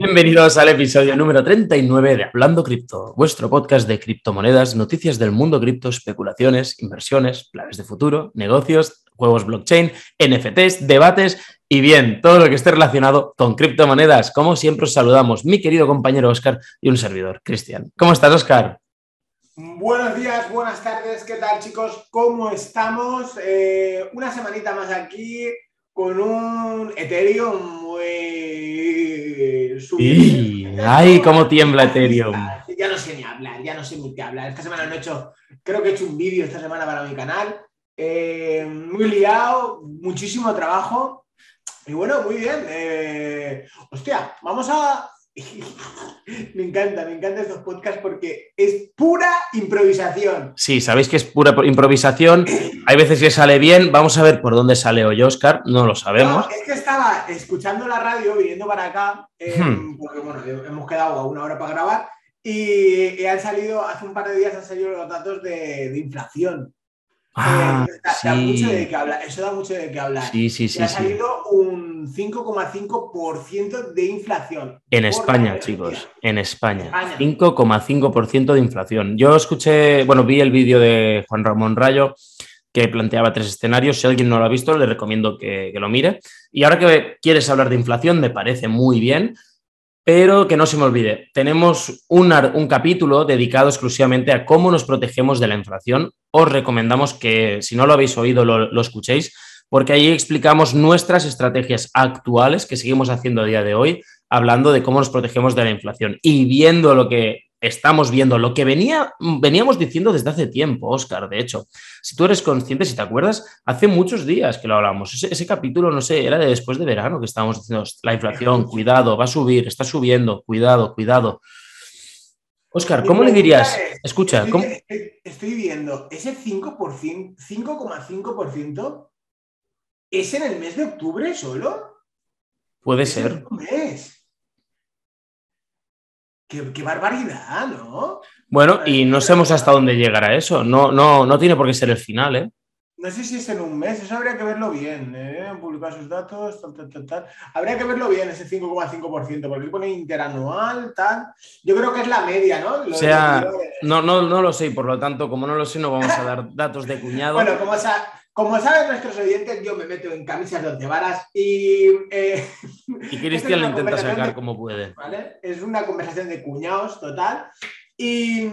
Bienvenidos al episodio número 39 de Hablando Cripto, vuestro podcast de criptomonedas, noticias del mundo cripto, especulaciones, inversiones, planes de futuro, negocios, juegos blockchain, NFTs, debates y bien, todo lo que esté relacionado con criptomonedas. Como siempre os saludamos, mi querido compañero Oscar y un servidor, Cristian. ¿Cómo estás, Oscar? Buenos días, buenas tardes, ¿qué tal chicos? ¿Cómo estamos? Eh, una semanita más aquí con un Ethereum muy subido. ¡Ay, cómo tiembla Ethereum! Ya no sé ni hablar, ya no sé ni qué hablar. Esta semana no he hecho, creo que he hecho un vídeo esta semana para mi canal. Eh, muy liado, muchísimo trabajo. Y bueno, muy bien. Eh, hostia, vamos a me encanta, me encantan estos podcasts porque es pura improvisación. Sí, sabéis que es pura improvisación. Hay veces que sale bien. Vamos a ver por dónde sale hoy Oscar. No lo sabemos. es que estaba escuchando la radio, viniendo para acá, eh, hmm. porque bueno, hemos quedado a una hora para grabar. Y, han salido, hace un par de días han salido los datos de inflación. Ah, da, mucho de qué hablar. Eso da mucho de qué hablar. Sí, sí, sí. ha salido un 5,5% de inflación. En España, chicos. En España. 5,5% de inflación. Yo escuché, bueno, vi el vídeo de Juan Ramón Rayo que planteaba tres escenarios. Si alguien no lo ha visto, le recomiendo que, que lo mire. Y ahora que quieres hablar de inflación, me parece muy bien. Pero que no se me olvide, tenemos un, capítulo dedicado exclusivamente a cómo nos protegemos de la inflación. Os recomendamos que, si no lo habéis oído, lo, lo escuchéis, porque ahí explicamos nuestras estrategias actuales que seguimos haciendo a día de hoy, hablando de cómo nos protegemos de la inflación y viendo lo que estamos viendo lo que venía, veníamos diciendo desde hace tiempo, Oscar. De hecho, si tú eres consciente, si te acuerdas, hace muchos días que lo hablamos. Ese, capítulo, no sé, era de después de verano que estábamos diciendo la inflación, cuidado, va a subir, está subiendo, cuidado, cuidado. Oscar, ¿cómo le dirías? Escucha, estoy, viendo ese 5%, 5,5% es en el mes de octubre solo. Puede ser. Qué, barbaridad, ¿no? Bueno, y no sabemos hasta dónde llegará eso. No, no, no tiene por qué ser el final, ¿eh? No sé si es en un mes, eso habría que verlo bien, ¿eh? Publicar sus datos, tal, tal, tal, tal. Habría que verlo bien, ese 5,5%, porque pone interanual, tal. Yo creo que es la media, ¿no? o sea, no, no, no lo sé, por lo tanto, como no lo sé, no vamos a dar datos de cuñado. bueno, como, sea, como saben nuestros oyentes, yo me meto en camisas de once varas y... Eh, y Cristian lo intenta sacar como puede. Es una conversación de cuñados total. Y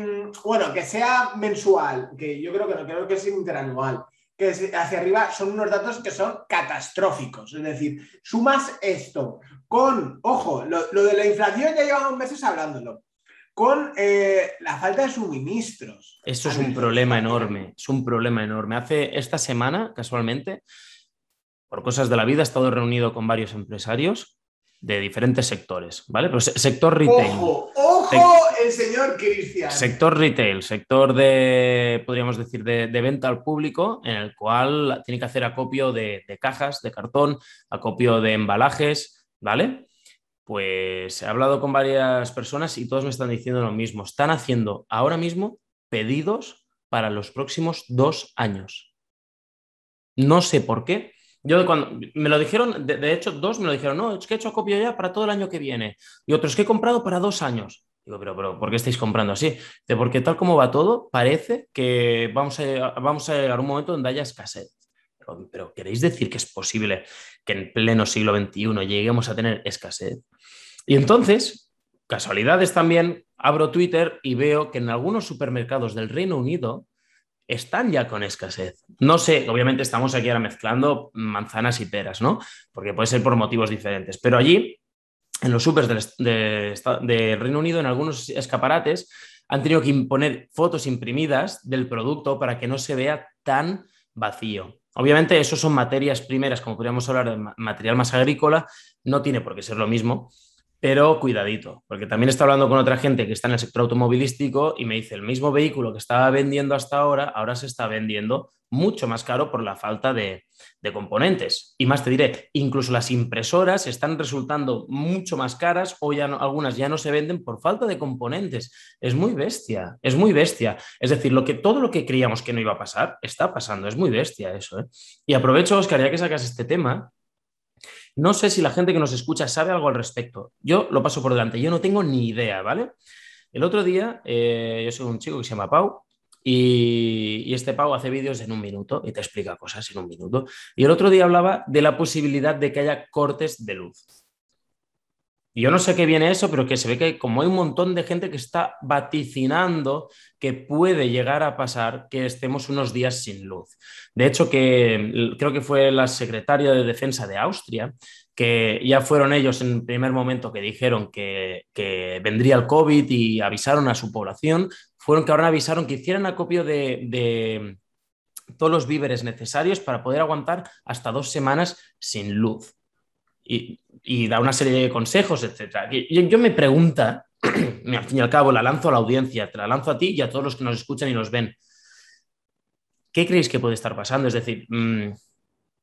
bueno, que sea mensual, que yo creo que no, creo que es interanual, que hacia arriba son unos datos que son catastróficos. Es decir, sumas esto con, ojo, lo, lo de la inflación ya llevamos meses hablándolo con eh, la falta de suministros. Eso es un problema enorme, es un problema enorme. Hace esta semana, casualmente, por cosas de la vida, he estado reunido con varios empresarios de diferentes sectores, ¿vale? Pero sector retail. ¡Ojo! ¡Ojo! el señor Cristian. Sector retail, sector de, podríamos decir, de, venta al público, en el cual tiene que hacer acopio de, de cajas, de cartón, acopio de embalajes, ¿vale? Pues he hablado con varias personas y todos me están diciendo lo mismo. Están haciendo ahora mismo pedidos para los próximos dos años. No sé por qué. Yo cuando me lo dijeron, de, hecho, dos me lo dijeron, no, es que he hecho acopio ya para todo el año que viene. Y otros que he comprado para dos años. Digo, pero, pero ¿por qué estáis comprando así? De porque tal como va todo, parece que vamos a, vamos a llegar a un momento donde haya escasez. Pero, ¿queréis decir que es posible que en pleno siglo XXI lleguemos a tener escasez? Y entonces, casualidades también, abro Twitter y veo que en algunos supermercados del Reino Unido están ya con escasez. No sé, obviamente estamos aquí ahora mezclando manzanas y peras, ¿no? Porque puede ser por motivos diferentes, pero allí, en los supers del de Reino Unido, en algunos escaparates, han tenido que imponer fotos imprimidas del producto para que no se vea tan vacío. Obviamente, eso son materias primeras, como podríamos hablar de material más agrícola, no tiene por qué ser lo mismo, pero cuidadito, porque también está hablando con otra gente que está en el sector automovilístico y me dice, el mismo vehículo que estaba vendiendo hasta ahora, ahora se está vendiendo mucho más caro por la falta de, componentes. Y más te diré, incluso las impresoras están resultando mucho más caras o ya algunas ya no se venden por falta de componentes. Es muy bestia, es muy bestia. Es decir, lo que, todo lo que creíamos que no iba a pasar, está pasando. Es muy bestia eso. ¿eh? Y aprovecho, Oscar, ya que sacas este tema, No sé si la gente que nos escucha sabe algo al respecto. Yo lo paso por delante, yo no tengo ni idea, ¿vale? El otro día, eh, yo soy un chico que se llama Pau, y, este Pau hace vídeos en un minuto y te explica cosas en un minuto. Y el otro día hablaba de la posibilidad de que haya cortes de luz. Y yo no sé qué viene eso, pero que se ve que como hay un montón de gente que está vaticinando que puede llegar a pasar que estemos unos días sin luz. De hecho, que creo que fue la secretaria de Defensa de Austria, que ya fueron ellos en el primer momento que dijeron que, vendría el COVID y avisaron a su población, fueron que ahora avisaron que hicieran acopio de, de todos los víveres necesarios para poder aguantar hasta dos semanas sin luz y, da una serie de consejos, etc. Yo, me pregunta, al fin y al cabo, la lanzo a la audiencia, te la lanzo a ti y a todos los que nos escuchan y nos ven. ¿Qué creéis que puede estar pasando? Es decir, mm,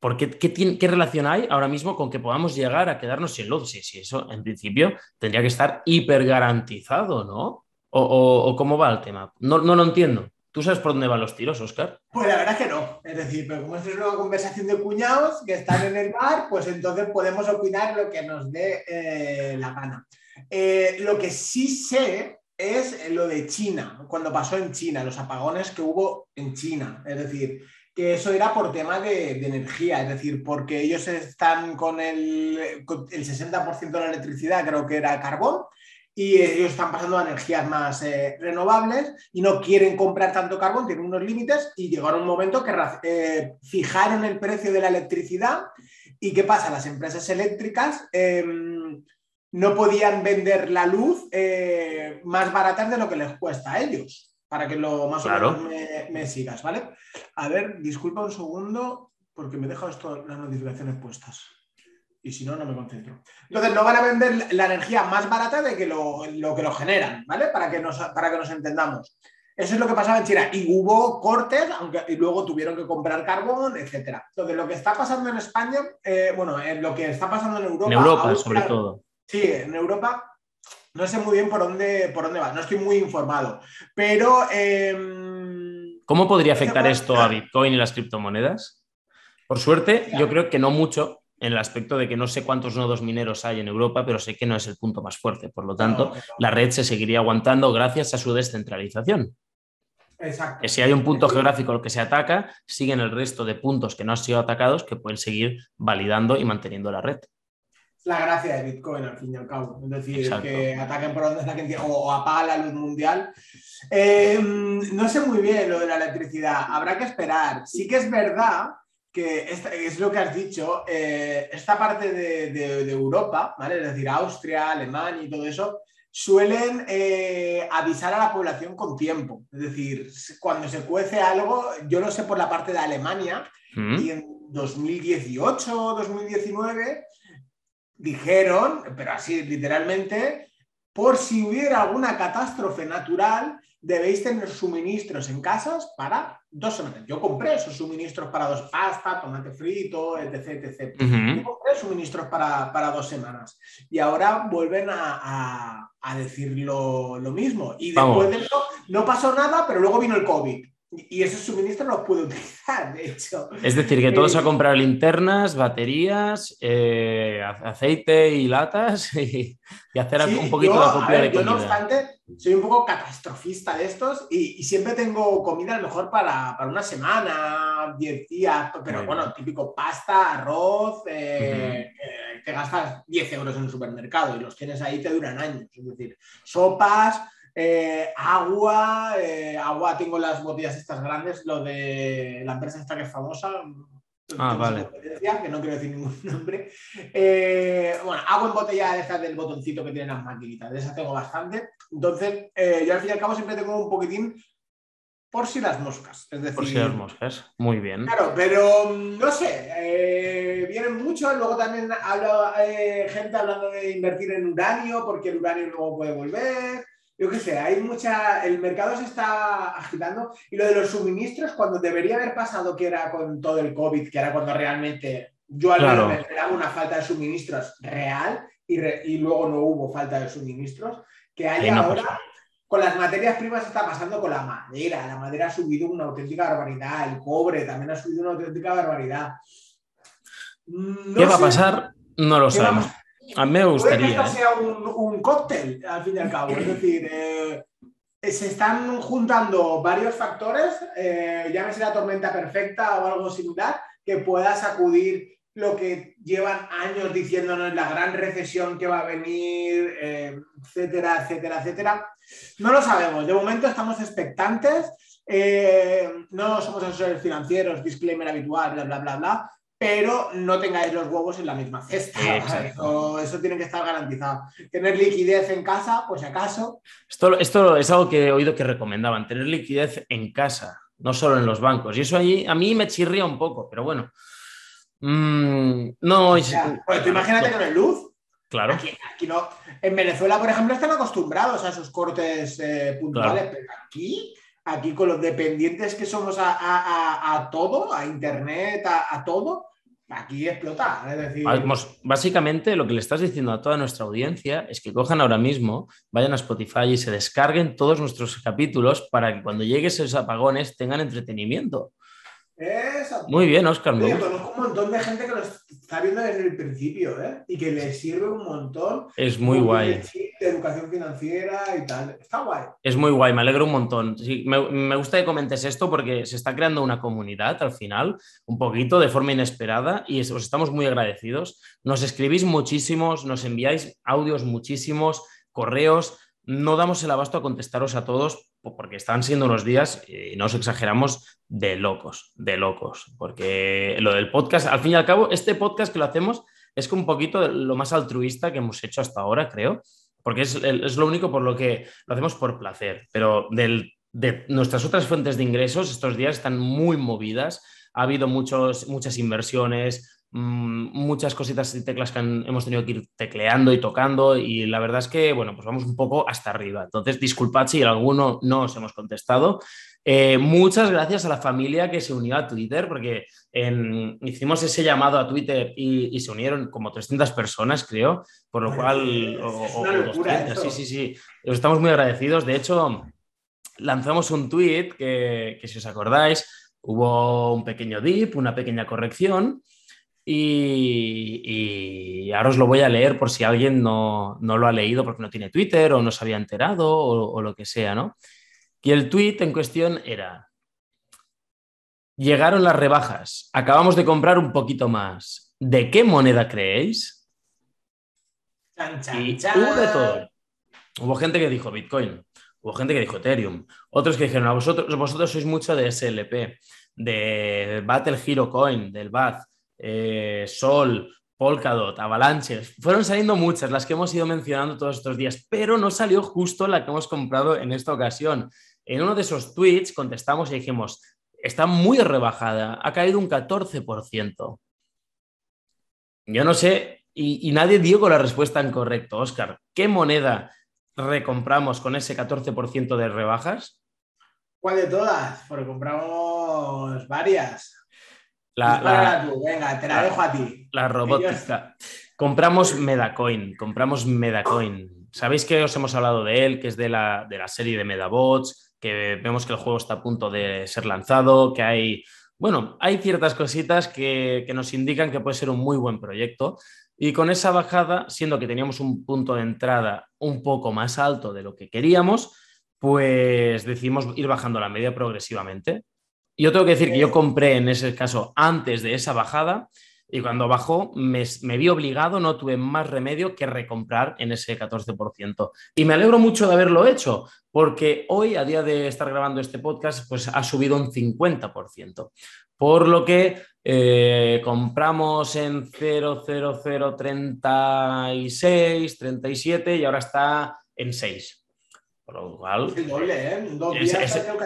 ¿por qué, qué, relación hay ahora mismo con que podamos llegar a quedarnos sin luz? Sí, sí, eso en principio tendría que estar hiper garantizado, ¿no? O, cómo va el tema? No, no lo entiendo. ¿Tú sabes por dónde van los tiros, Oscar? Pues la verdad es que no. Es decir, pero como es una conversación de cuñados que están en el bar, pues entonces podemos opinar lo que nos dé eh, la gana. Eh, lo que sí sé es lo de China, cuando pasó en China, los apagones que hubo en China. Es decir, que eso era por tema de, de energía, es decir, porque ellos están con el, con el 60% de la electricidad, creo que era carbón, y ellos están pasando a energías más eh, renovables y no quieren comprar tanto carbón, tienen unos límites y llegaron un momento que eh, fijaron el precio de la electricidad y ¿qué pasa? Las empresas eléctricas em, no podían vender la luz eh, más baratas de lo que les cuesta a ellos, para que lo más o menos me, sigas, ¿vale? A ver, disculpa un segundo porque me he dejado esto, las notificaciones puestas y si no, no me concentro. Entonces, no van a vender la energía más barata de que lo, que lo generan, ¿vale? Para que, nos, para que nos entendamos. Eso es lo que pasaba en China. Y hubo cortes, aunque y luego tuvieron que comprar carbón, etc. Entonces, lo que está pasando en España, eh, bueno, lo que está pasando en Europa. En Europa, sobre todo. Sí, en Europa. No sé muy bien por dónde, por dónde va, no estoy muy informado. Pero. Em, ¿Cómo podría afectar esto a Bitcoin y las criptomonedas? Por suerte, yo creo que no mucho, en el aspecto de que no sé cuántos nodos mineros hay en Europa, pero sé que no es el punto más fuerte. Por lo tanto, la red se seguiría aguantando gracias a su descentralización. Exacto. Que si hay un punto geográfico al que se ataca, siguen el resto de puntos que no han sido atacados que pueden seguir validando y manteniendo la red. La gracia de Bitcoin, al fin y al cabo. Es decir, que ataquen por donde está que o, apaga la luz mundial. Eh, no sé muy bien lo de la electricidad. Habrá que esperar. Sí que es verdad que es lo que has dicho, eh, esta parte de, Europa, ¿vale? es decir, Austria, Alemania y todo eso, suelen eh, avisar a la población con tiempo. Es decir, cuando se cuece algo, yo lo sé por la parte de Alemania, mm. y en 2018 2019 dijeron, pero así literalmente, por si hubiera alguna catástrofe natural, debéis tener suministros en casas para dos semanas. Yo compré esos suministros para dos pasta, tomate frito, etc. etc. Yo compré suministros para, dos semanas. Y ahora vuelven a, decir lo, mismo. Y después de eso no pasó nada, pero luego vino el COVID. Y esos suministros los puedo utilizar, de hecho. Es decir, que todos a eh, comprar linternas, baterías, eh, aceite y latas y, hacer un poquito de copia de comida. Yo, no obstante, soy un poco catastrofista de estos y, siempre tengo comida a lo mejor para, una semana, 10 días, pero bueno, típico pasta, arroz, eh, te gastas 10 euros en un supermercado y los tienes ahí, te duran años. Es decir, sopas eh, agua, eh, agua, tengo las botellas estas grandes, lo de la empresa esta que es famosa. Ah, vale. Que no quiero decir ningún nombre. Eh, bueno, agua embotellada de estas del botoncito que tienen las maquinitas, de esas tengo bastante. Entonces, yo al fin y al cabo siempre tengo un poquitín por si las moscas. Es decir, por si las moscas, muy bien. Claro, pero mm, no sé, vienen muchos. Luego también hablo, gente hablando de invertir en uranio, porque el uranio luego puede volver yo qué sé, hay mucha, el mercado se está agitando y lo de los suministros, cuando debería haber pasado que era con todo el COVID, que era cuando realmente yo al menos me esperaba una falta de suministros real y, luego no hubo falta de suministros, que hay ahora... Con las materias primas está pasando con la madera. La madera ha subido una auténtica barbaridad. El cobre también ha subido una auténtica barbaridad. ¿Qué va a pasar? No lo sabemos. A mí me gustaría. Puede que esto sea un, un, cóctel, al fin y al cabo. Es decir, eh, se están juntando varios factores, eh, llámese la tormenta perfecta o algo similar, que pueda sacudir lo que llevan años diciéndonos la gran recesión que va a venir, eh, etcétera, etcétera, etcétera. No lo sabemos. De momento estamos expectantes. Eh, no somos asesores financieros, disclaimer habitual, bla, bla, bla, bla. Pero no tengáis los huevos en la misma cesta. Eso, eso, tiene que estar garantizado. Tener liquidez en casa, pues si acaso. Esto, esto es algo que he oído que recomendaban, tener liquidez en casa, no solo en los bancos. Y eso allí, a mí me chirría un poco, pero bueno. Mm, no, pues imagínate que no hay luz. Claro. Aquí, no. En Venezuela, por ejemplo, están acostumbrados a esos cortes eh, puntuales, pero aquí, aquí con los dependientes que somos a, todo, a internet, a, todo, aquí explota. Es decir... básicamente lo que le estás diciendo a toda nuestra audiencia es que cojan ahora mismo, vayan a Spotify y se descarguen todos nuestros capítulos para que cuando lleguen esos apagones tengan entretenimiento. Muy bien, Oscar. conozco un montón de gente que lo está viendo desde el principio ¿eh? y que le sirve un montón. Es muy guay. De educación financiera y tal. Está guay. Es muy guay, me alegro un montón. me, gusta que comentes esto porque se está creando una comunidad al final, un poquito de forma inesperada y os estamos muy agradecidos. Nos escribís muchísimos, nos enviáis audios muchísimos, correos. No damos el abasto a contestaros a todos porque están siendo unos días, y no os exageramos, de locos, de locos. Porque lo del podcast, al fin y al cabo, este podcast que lo hacemos es un poquito lo más altruista que hemos hecho hasta ahora, creo, porque es, es lo único por lo que lo hacemos por placer. Pero de nuestras otras fuentes de ingresos, estos días están muy movidas. Ha habido muchos, muchas inversiones, muchas cositas y teclas que hemos tenido que ir tecleando y tocando y la verdad es que, bueno, pues vamos un poco hasta arriba. Entonces, disculpad si alguno no os hemos contestado. Eh, muchas gracias a la familia que se unió a Twitter, porque hicimos ese llamado a Twitter y, se unieron como 300 personas, creo, por lo cual... sí, sí, sí. Estamos muy agradecidos. De hecho, lanzamos un tweet que, que si os acordáis, hubo un pequeño dip, una pequeña corrección y, ahora os lo voy a leer por si alguien no, lo ha leído porque no tiene Twitter o no se había enterado o, lo que sea, ¿no? Y el tweet en cuestión era, llegaron las rebajas, acabamos de comprar un poquito más, ¿de qué moneda creéis? y hubo de todo. Hubo gente que dijo Bitcoin, hubo gente que dijo Ethereum, otros que dijeron, vosotros, vosotros sois mucho de SLP, de Battle Hero Coin, del BAT, eh, Sol, Polkadot, Avalanche. Fueron saliendo muchas, las que hemos ido mencionando todos estos días, pero no salió justo la que hemos comprado en esta ocasión. En uno de esos tweets contestamos y dijimos, está muy rebajada, ha caído un 14%. Yo no sé, y, nadie dio con la respuesta en correcto. Oscar, ¿qué moneda recompramos con ese 14% de rebajas? ¿Cuál de todas? Porque compramos varias. La, venga, te la, dejo a ti. La robótica. Compramos Medacoin, compramos Medacoin. Sabéis que os hemos hablado de él, que es de la, de la serie de Medabots, que vemos que el juego está a punto de ser lanzado, que hay, bueno, hay ciertas cositas que, que nos indican que puede ser un muy buen proyecto. Y con esa bajada, siendo que teníamos un punto de entrada un poco más alto de lo que queríamos, pues decidimos ir bajando la media progresivamente. Yo tengo que decir que yo compré en ese caso antes de esa bajada y cuando bajó me, vi obligado, no tuve más remedio que recomprar en ese 14%. Y me alegro mucho de haberlo hecho porque hoy, a día de estar grabando este podcast, pues ha subido un 50%. Por lo que eh, compramos en 00036, 37 y ahora está en 6. Por lo cual. ¿eh?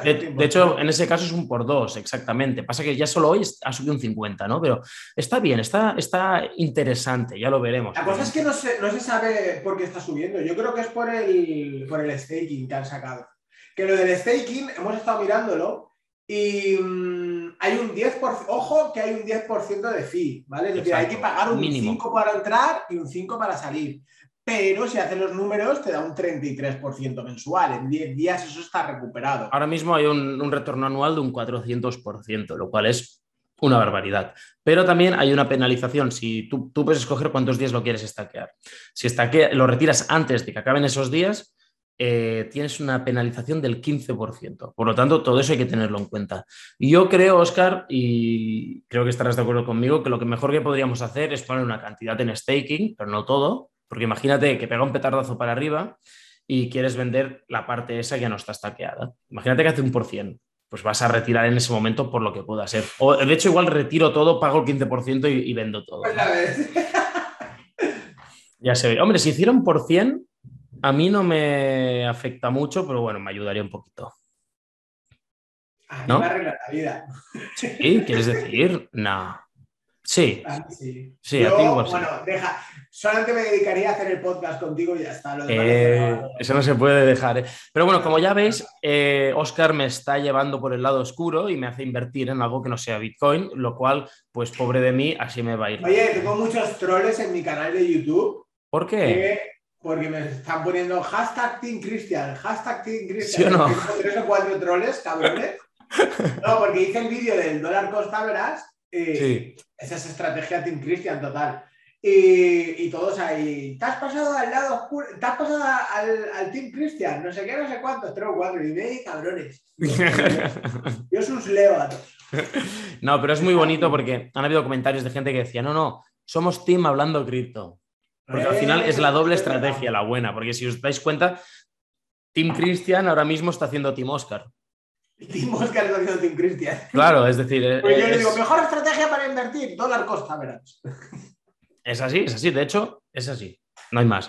de, hecho, en ese caso es un por dos, exactamente. Pasa que ya solo hoy ha subido un 50, ¿no? Pero está bien, está, está interesante, ya lo veremos. La cosa es que no se, no se sabe por qué está subiendo. Yo creo que es por el, por el staking que han sacado. Que lo del staking, hemos estado mirándolo y mm, hay un 10%, ojo que hay un 10% de fee, ¿vale? Es decir, hay que pagar un 5 para entrar y un 5 para salir pero si haces los números te da un 33% mensual. En 10 días eso está recuperado. Ahora mismo hay un, retorno anual de un 400%, lo cual es una barbaridad. Pero también hay una penalización. Si tú, puedes escoger cuántos días lo quieres estaquear. Si estaquea, lo retiras antes de que acaben esos días, eh, tienes una penalización del 15%. Por lo tanto, todo eso hay que tenerlo en cuenta. Yo creo, Oscar, y creo que estarás de acuerdo conmigo, que lo que mejor que podríamos hacer es poner una cantidad en staking, pero no todo, porque imagínate que pega un petardazo para arriba y quieres vender la parte esa que no está estaqueada. Imagínate que hace un por cien, pues vas a retirar en ese momento por lo que pueda ser. O de hecho, igual retiro todo, pago el 15% y, y vendo todo. Pues. Ya se ve. Hombre, si hiciera un por cien, a mí no me afecta mucho, pero bueno, me ayudaría un poquito. A mí ¿No? me arregla la vida. ¿Sí? ¿Quieres decir? No. Sí, sí. A ti igual sí. Bueno, deja. Solamente me dedicaría a hacer el podcast contigo y ya está. Lo Eh, no- eso no se puede dejar. ¿eh? Pero bueno, como ya veis, eh, Oscar me está llevando por el lado oscuro y me hace invertir en algo que no sea Bitcoin, lo cual, pues pobre de mí, así me va a ir. Oye, tengo muchos troles en mi canal de YouTube ¿Por qué? que- porque me están poniendo hashtag Team Christian, hashtag Team Christian. ¿Sí o no? Tengo tres o cuatro troles, cabrones. No, porque hice el vídeo del dólar costa, verás. Sí. Esa es estrategia Team Christian total. Y, y todos ahí, te has pasado al lado oscuro, te has pasado al, al Team Christian, no sé qué, no sé cuántos, tres o cuatro, y ve, cabrones. Yo sus leo a todos. No, pero es muy bonito porque han habido comentarios de gente que decía, no, no, somos team hablando cripto. Porque al final es la doble estrategia, la buena, porque si os dais cuenta, Team Christian ahora mismo está haciendo Team Oscar. Team Oscar está haciendo Team Christian. Claro, es decir, Pues yo le es, digo, mejor estrategia para invertir, dólar costa, verás. Es así, es así, de hecho, es así, no hay más.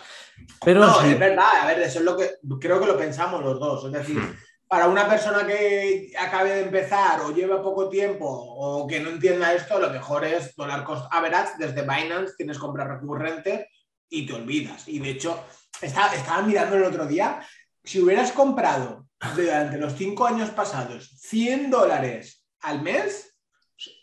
Pero No, sí, es verdad, a ver, eso es lo que creo que lo pensamos los dos. Es decir, para una persona que acabe de empezar o lleva poco tiempo o que no entienda esto, lo mejor es dólar cost average desde Binance, tienes compra recurrente y te olvidas. Y de hecho, estaba, estaba mirando el otro día, si hubieras comprado durante los cinco años pasados 100 dólares al mes,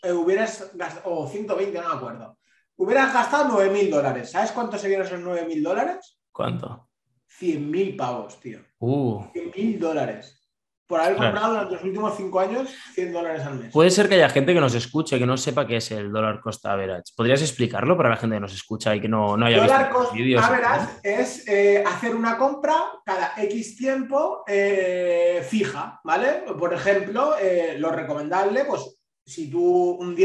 eh, hubieras gastado, o 120, no me acuerdo, hubieras gastado 9 mil dólares. ¿Sabes cuánto serían esos 9 mil dólares? ¿cuánto? 100 mil pavos, tío. Uh, 100 mil dólares. Por haber Claro. comprado durante los últimos 5 años 100 dólares al mes. puede ser que haya gente que nos escuche que no sepa qué es el dólar costa average. ¿Podrías explicarlo para la gente que nos escucha y que no, no haya Dólar visto cost vídeos? average es eh, hacer una compra cada X tiempo eh, fija, ¿vale? Por ejemplo, eh, lo recomendable, pues si tú un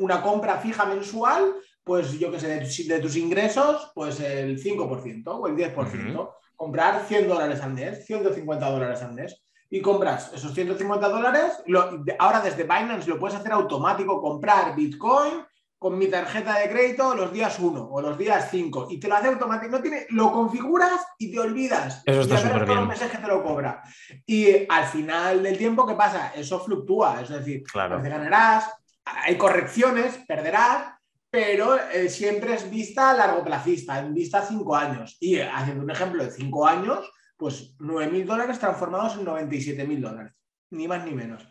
una compra fija mensual, pues yo que sé, de, tus- de tus ingresos, pues el 5% o el 10%. Comprar 100 dólares al mes, 150 dólares al mes. Y compras esos 150 dólares, lo- ahora desde Binance lo puedes hacer automático, comprar Bitcoin con mi tarjeta de crédito los días 1 o los días 5 y te lo hace automático. No tiene, lo configuras y te olvidas. Eso está súper los bien. meses que te lo cobra. Y al final del tiempo, ¿qué pasa? Eso fluctúa. Es decir, Claro. a veces ganarás, hay correcciones, perderás, pero eh, siempre es vista largoplacista, en vista a 5 años. Y eh, haciendo un ejemplo de 5 años, pues 9.000 dólares transformados en 97.000 dólares. Ni más ni menos.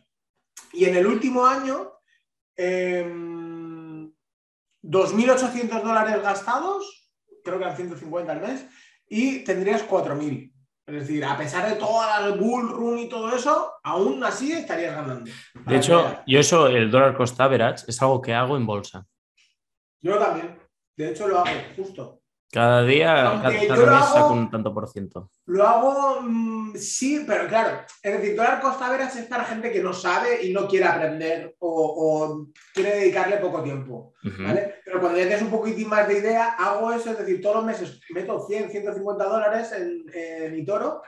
Y en el último año, em, 2.800 dólares gastados, creo que eran 150 al mes, y tendrías 4.000. Es decir, a pesar de todas las bull run y todo eso, aún así estarías ganando. De hecho, yo eso, el dólar cost average, es algo que hago en bolsa. Yo también. De hecho, lo hago justo. Cada día, Aunque cada, cada lo mes hago- saco un tanto por ciento. Lo hago, mm, sí, pero claro, es decir, dólar costa average es para gente que no sabe y no quiere aprender o, o quiere dedicarle poco tiempo. ¿vale? Pero cuando ya tienes un poquitín más de idea, hago eso, es decir, todos los meses meto 100, 150 dólares en, en mi toro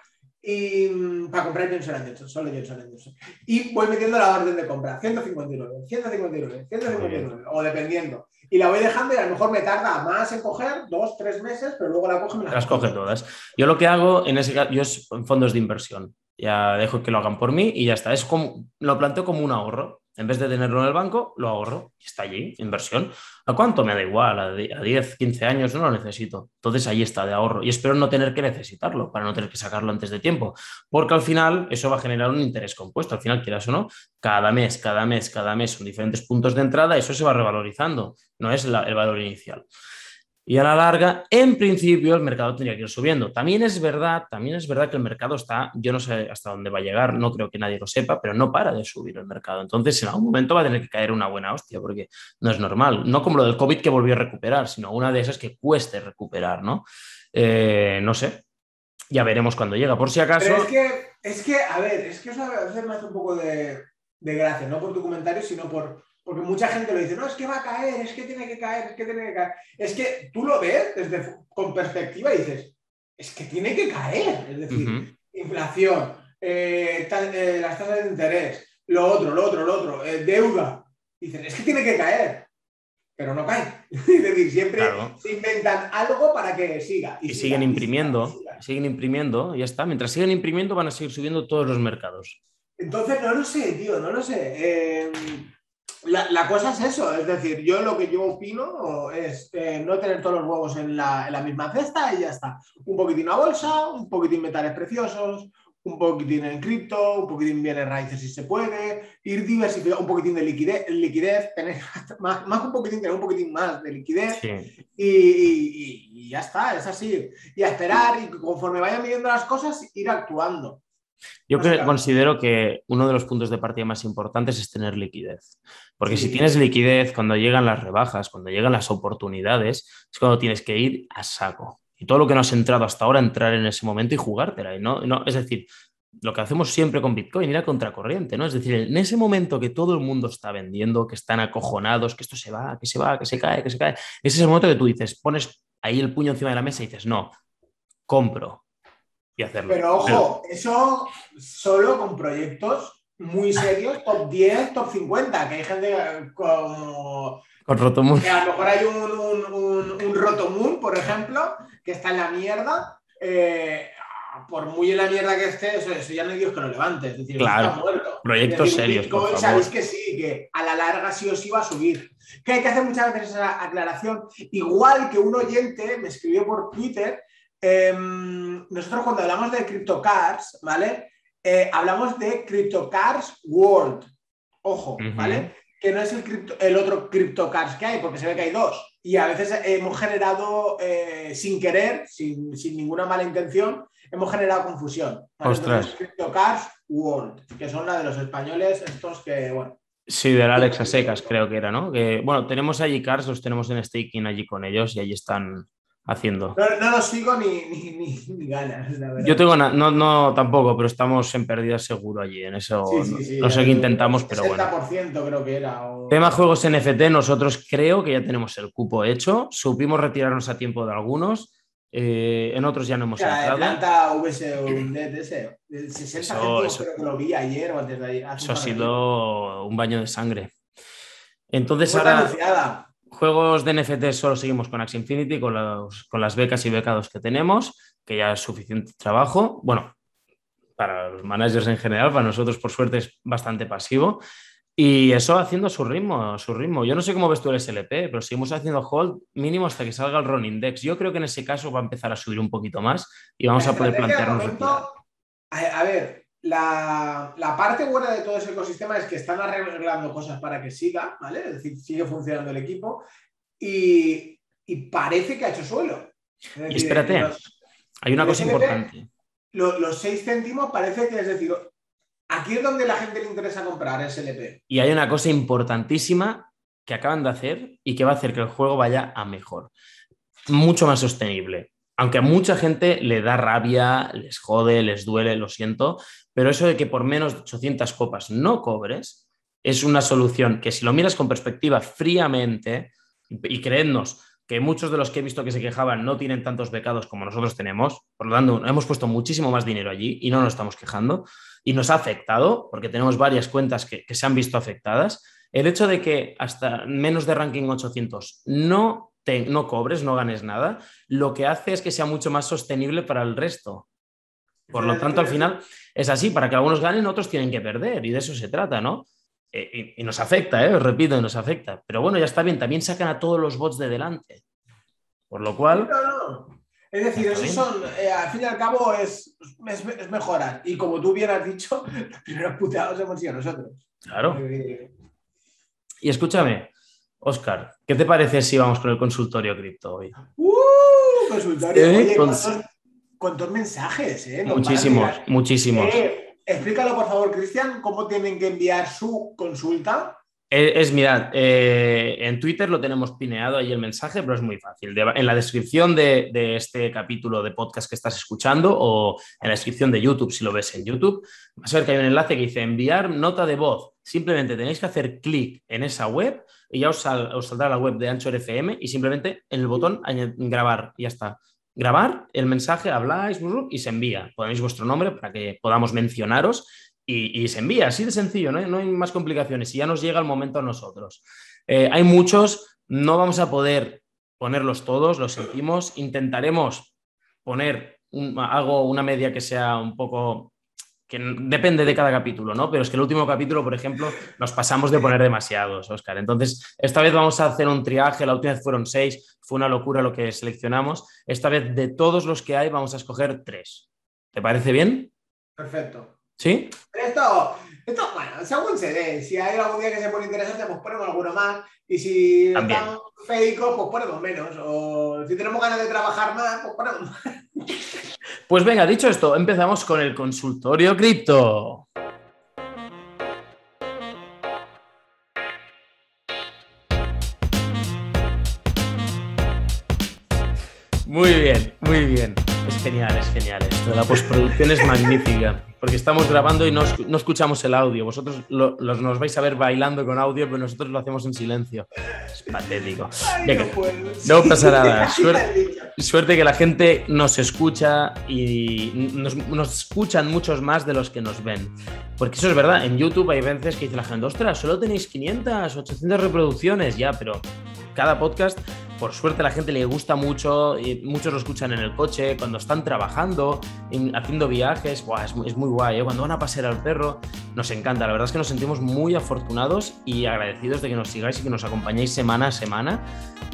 y mm, para comprar Johnson Johnson, solo Johnson Johnson. Y voy metiendo la orden de compra, 159, 159, 159, o dependiendo. Y la voy dejando y a lo mejor me tarda más en coger, dos, tres meses, pero luego la coge y me la Las coge todas. Yo lo que hago en ese caso, yo es fondos de inversión. Ya dejo que lo hagan por mí y ya está. Es como, lo planteo como un ahorro. En vez de tenerlo en el banco, lo ahorro. y Está allí, inversión. ¿A cuánto? Me da igual, a di- a 10, 15 años no lo necesito. Entonces ahí está de ahorro. Y espero no tener que necesitarlo para no tener que sacarlo antes de tiempo. Porque al final eso va a generar un interés compuesto. Al final, quieras o no, cada mes, cada mes, cada mes son diferentes puntos de entrada. Eso se va revalorizando. No es el valor inicial. Y a la larga, en principio, el mercado tendría que ir subiendo. También es verdad, también es verdad que el mercado está, yo no sé hasta dónde va a llegar, no creo que nadie lo sepa, pero no para de subir el mercado. Entonces, en algún momento va a tener que caer una buena hostia, porque no es normal. No como lo del COVID que volvió a recuperar, sino una de esas que cueste recuperar, ¿no? Eh, no sé. Ya veremos cuando llega. Por si acaso. Pero es que, es que, a ver, es que eso me hace un poco de, de gracia, no por tu comentario, sino por porque mucha gente lo dice, no, es que va a caer, es que tiene que caer, es que tiene que caer. Es que tú lo ves desde, con perspectiva y dices, es que tiene que caer. Es decir, inflación, eh, eh, las tasas de interés, lo otro, lo otro, lo otro, eh, deuda. Dicen, es que tiene que caer. Pero no cae. es decir, siempre se inventan algo para que siga. Y, siguen imprimiendo, siguen imprimiendo, y ya está. Mientras siguen imprimiendo van a seguir subiendo todos los mercados. Entonces, no lo sé, tío, no lo sé la, cosa es eso, es decir, yo lo que yo opino es eh, no tener todos los huevos en la, misma cesta y ya está. Un poquitín a bolsa, un poquitín metales preciosos, un poquitín en cripto, un poquitín bienes raíces si se puede, ir diversificando, un poquitín de liquidez, liquidez tener más, más un poquitín, tener un poquitín más de liquidez y, ya está, es así. Y a esperar y conforme vayan midiendo las cosas, ir actuando. Yo considero que uno de los puntos de partida más importantes es tener liquidez. Porque si tienes liquidez, cuando llegan las rebajas, cuando llegan las oportunidades, es cuando tienes que ir a saco. Y todo lo que no has entrado hasta ahora, entrar en ese momento y jugártela. Y no, no, es decir, lo que hacemos siempre con Bitcoin, ir a contracorriente, ¿no? Es decir, en ese momento que todo el mundo está vendiendo, que están acojonados, que esto se va, que se va, que se cae, que se cae, ese es el momento que tú dices, pones ahí el puño encima de la mesa y dices, no, compro, hacerlo. Pero ojo, eso solo con proyectos muy serios, top 10, top 50, que hay gente como... Con Rotomoon. Que a lo mejor hay un, un, un, Rotomoon, por ejemplo, que está en la mierda. Eh, por muy en la mierda que esté, eso, ya no hay Dios que lo levante. Es decir, claro, está muerto. Proyectos serios. por sabéis que sí, que a la larga sí o sí va a subir. Que hay que hacer muchas veces esa aclaración. Igual que un oyente me escribió por Twitter Em, nosotros cuando hablamos de CryptoCars, ¿vale? Eh, hablamos de CryptoCars World. Ojo, ¿vale? Que no es el, el otro CryptoCars que hay, porque se ve que hay dos. Y a veces hemos generado, eh, sin querer, sin, ninguna mala intención, hemos generado confusión. CryptoCars World, que son la de los españoles, estos que, bueno. Sí, de la Alexa Secas creo que era, ¿no? Que, bueno, tenemos allí cars, los tenemos en staking allí con ellos y allí están haciendo. No, lo sigo ni, ni, ganas, Yo tengo, no, no tampoco, pero estamos en pérdida seguro allí, en eso. no, sé qué intentamos, pero bueno. 60% creo que era. Tema juegos NFT, nosotros creo que ya tenemos el cupo hecho. Supimos retirarnos a tiempo de algunos. Eh, en otros ya no hemos entrado. Planta VS ese. El 60% eso, creo que lo vi ayer o antes de ayer. Eso ha sido un baño de sangre. Entonces ahora. Juegos de NFT solo seguimos con Axie Infinity, con, con las becas y becados que tenemos, que ya es suficiente trabajo. Bueno, para los managers en general, para nosotros por suerte es bastante pasivo. Y eso haciendo su ritmo, su ritmo. Yo no sé cómo ves tú el SLP, pero seguimos haciendo hold mínimo hasta que salga el RON Index. Yo creo que en ese caso va a empezar a subir un poquito más y vamos a poder plantearnos. a ver, la, parte buena de todo ese ecosistema es que están arreglando cosas para que siga, ¿vale? Es decir, sigue funcionando el equipo y, parece que ha hecho suelo. y espérate, hay una cosa importante. Los, 6 céntimos parece que, es decir, aquí es donde la gente le interesa comprar SLP. Y hay una cosa importantísima que acaban de hacer y que va a hacer que el juego vaya a mejor, mucho más sostenible aunque a mucha gente le da rabia, les jode, les duele, lo siento, pero eso de que por menos de 800 copas no cobres es una solución que si lo miras con perspectiva fríamente, y creednos que muchos de los que he visto que se quejaban no tienen tantos becados como nosotros tenemos, por lo tanto hemos puesto muchísimo más dinero allí y no nos estamos quejando, y nos ha afectado, porque tenemos varias cuentas que, se han visto afectadas, el hecho de que hasta menos de ranking 800 no no cobres, no ganes nada, lo que hace es que sea mucho más sostenible para el resto. Por lo tanto, al final es así, para que algunos ganen, otros tienen que perder, y de eso se trata, ¿no? Eh, y, nos afecta, ¿eh? os repito, nos afecta. Pero bueno, ya está bien, también sacan a todos los bots de delante. Por lo cual... Es decir, eso son, eh, al fin y al cabo es, es, mejorar. Y como tú bien has dicho, los primeros puteados hemos sido nosotros. Claro. Y escúchame, Oscar, ¿qué te parece si vamos con el consultorio cripto hoy? ¡Uh! Consultorio. Eh, Oye, con- ¿cuántos, cuántos mensajes, ¿eh? Nos Muchísimos, muchísimos. Eh, explícalo, por favor, Cristian, cómo tienen que enviar su consulta. Eh, Es, mirad, eh, en Twitter lo tenemos pineado ahí el mensaje, pero es muy fácil. De- en la descripción de, de este capítulo de podcast que estás escuchando o en la descripción de YouTube, si lo ves en YouTube, vas a ver que hay un enlace que dice enviar nota de voz. Simplemente tenéis que hacer clic en esa web y ya os, sal- os saldrá la web de Anchor FM y simplemente en el botón grabar, y ya está. Grabar el mensaje, habláis y se envía. Ponéis vuestro nombre para que podamos mencionaros y, y se envía, así de sencillo, ¿no? hay- no hay más complicaciones y ya nos llega el momento a nosotros. Eh, hay muchos, no vamos a poder ponerlos todos, lo sentimos, intentaremos poner algo, una media que sea un poco que depende de cada capítulo, ¿no? Pero es que el último capítulo, por ejemplo, nos pasamos de poner demasiados, Oscar. Entonces, esta vez vamos a hacer un triaje, la última vez fueron seis, fue una locura lo que seleccionamos. Esta vez, de todos los que hay, vamos a escoger tres. ¿Te parece bien? Perfecto. ¿Sí? Esto, esto, bueno, según se dé. Si hay algún día que se pone interesante, pues ponemos alguno más. Y si También. están feicos, pues ponemos menos. O si tenemos ganas de trabajar más, pues ponemos más. Pues venga, dicho esto, empezamos con el consultorio cripto. Muy bien, muy bien. Es genial, es genial. Esto la postproducción es magnífica. Porque estamos grabando y no, no escuchamos el audio. Vosotros lo- los, nos vais a ver bailando con audio, pero nosotros lo hacemos en silencio. Es patético. Ay, no puedo. no pasa nada. Suerte que la gente nos escucha y nos, nos escuchan muchos más de los que nos ven. Porque eso es verdad, en YouTube hay veces que dice la gente, ostras, solo tenéis 500, 800 reproducciones, ya, pero cada podcast, por suerte a la gente le gusta mucho, y muchos lo escuchan en el coche, cuando están trabajando, en- haciendo viajes, Buah, es, muy- es muy guay, ¿eh? cuando van a pasear al perro, nos encanta, la verdad es que nos sentimos muy afortunados y agradecidos de que nos sigáis y que nos acompañéis semana a semana.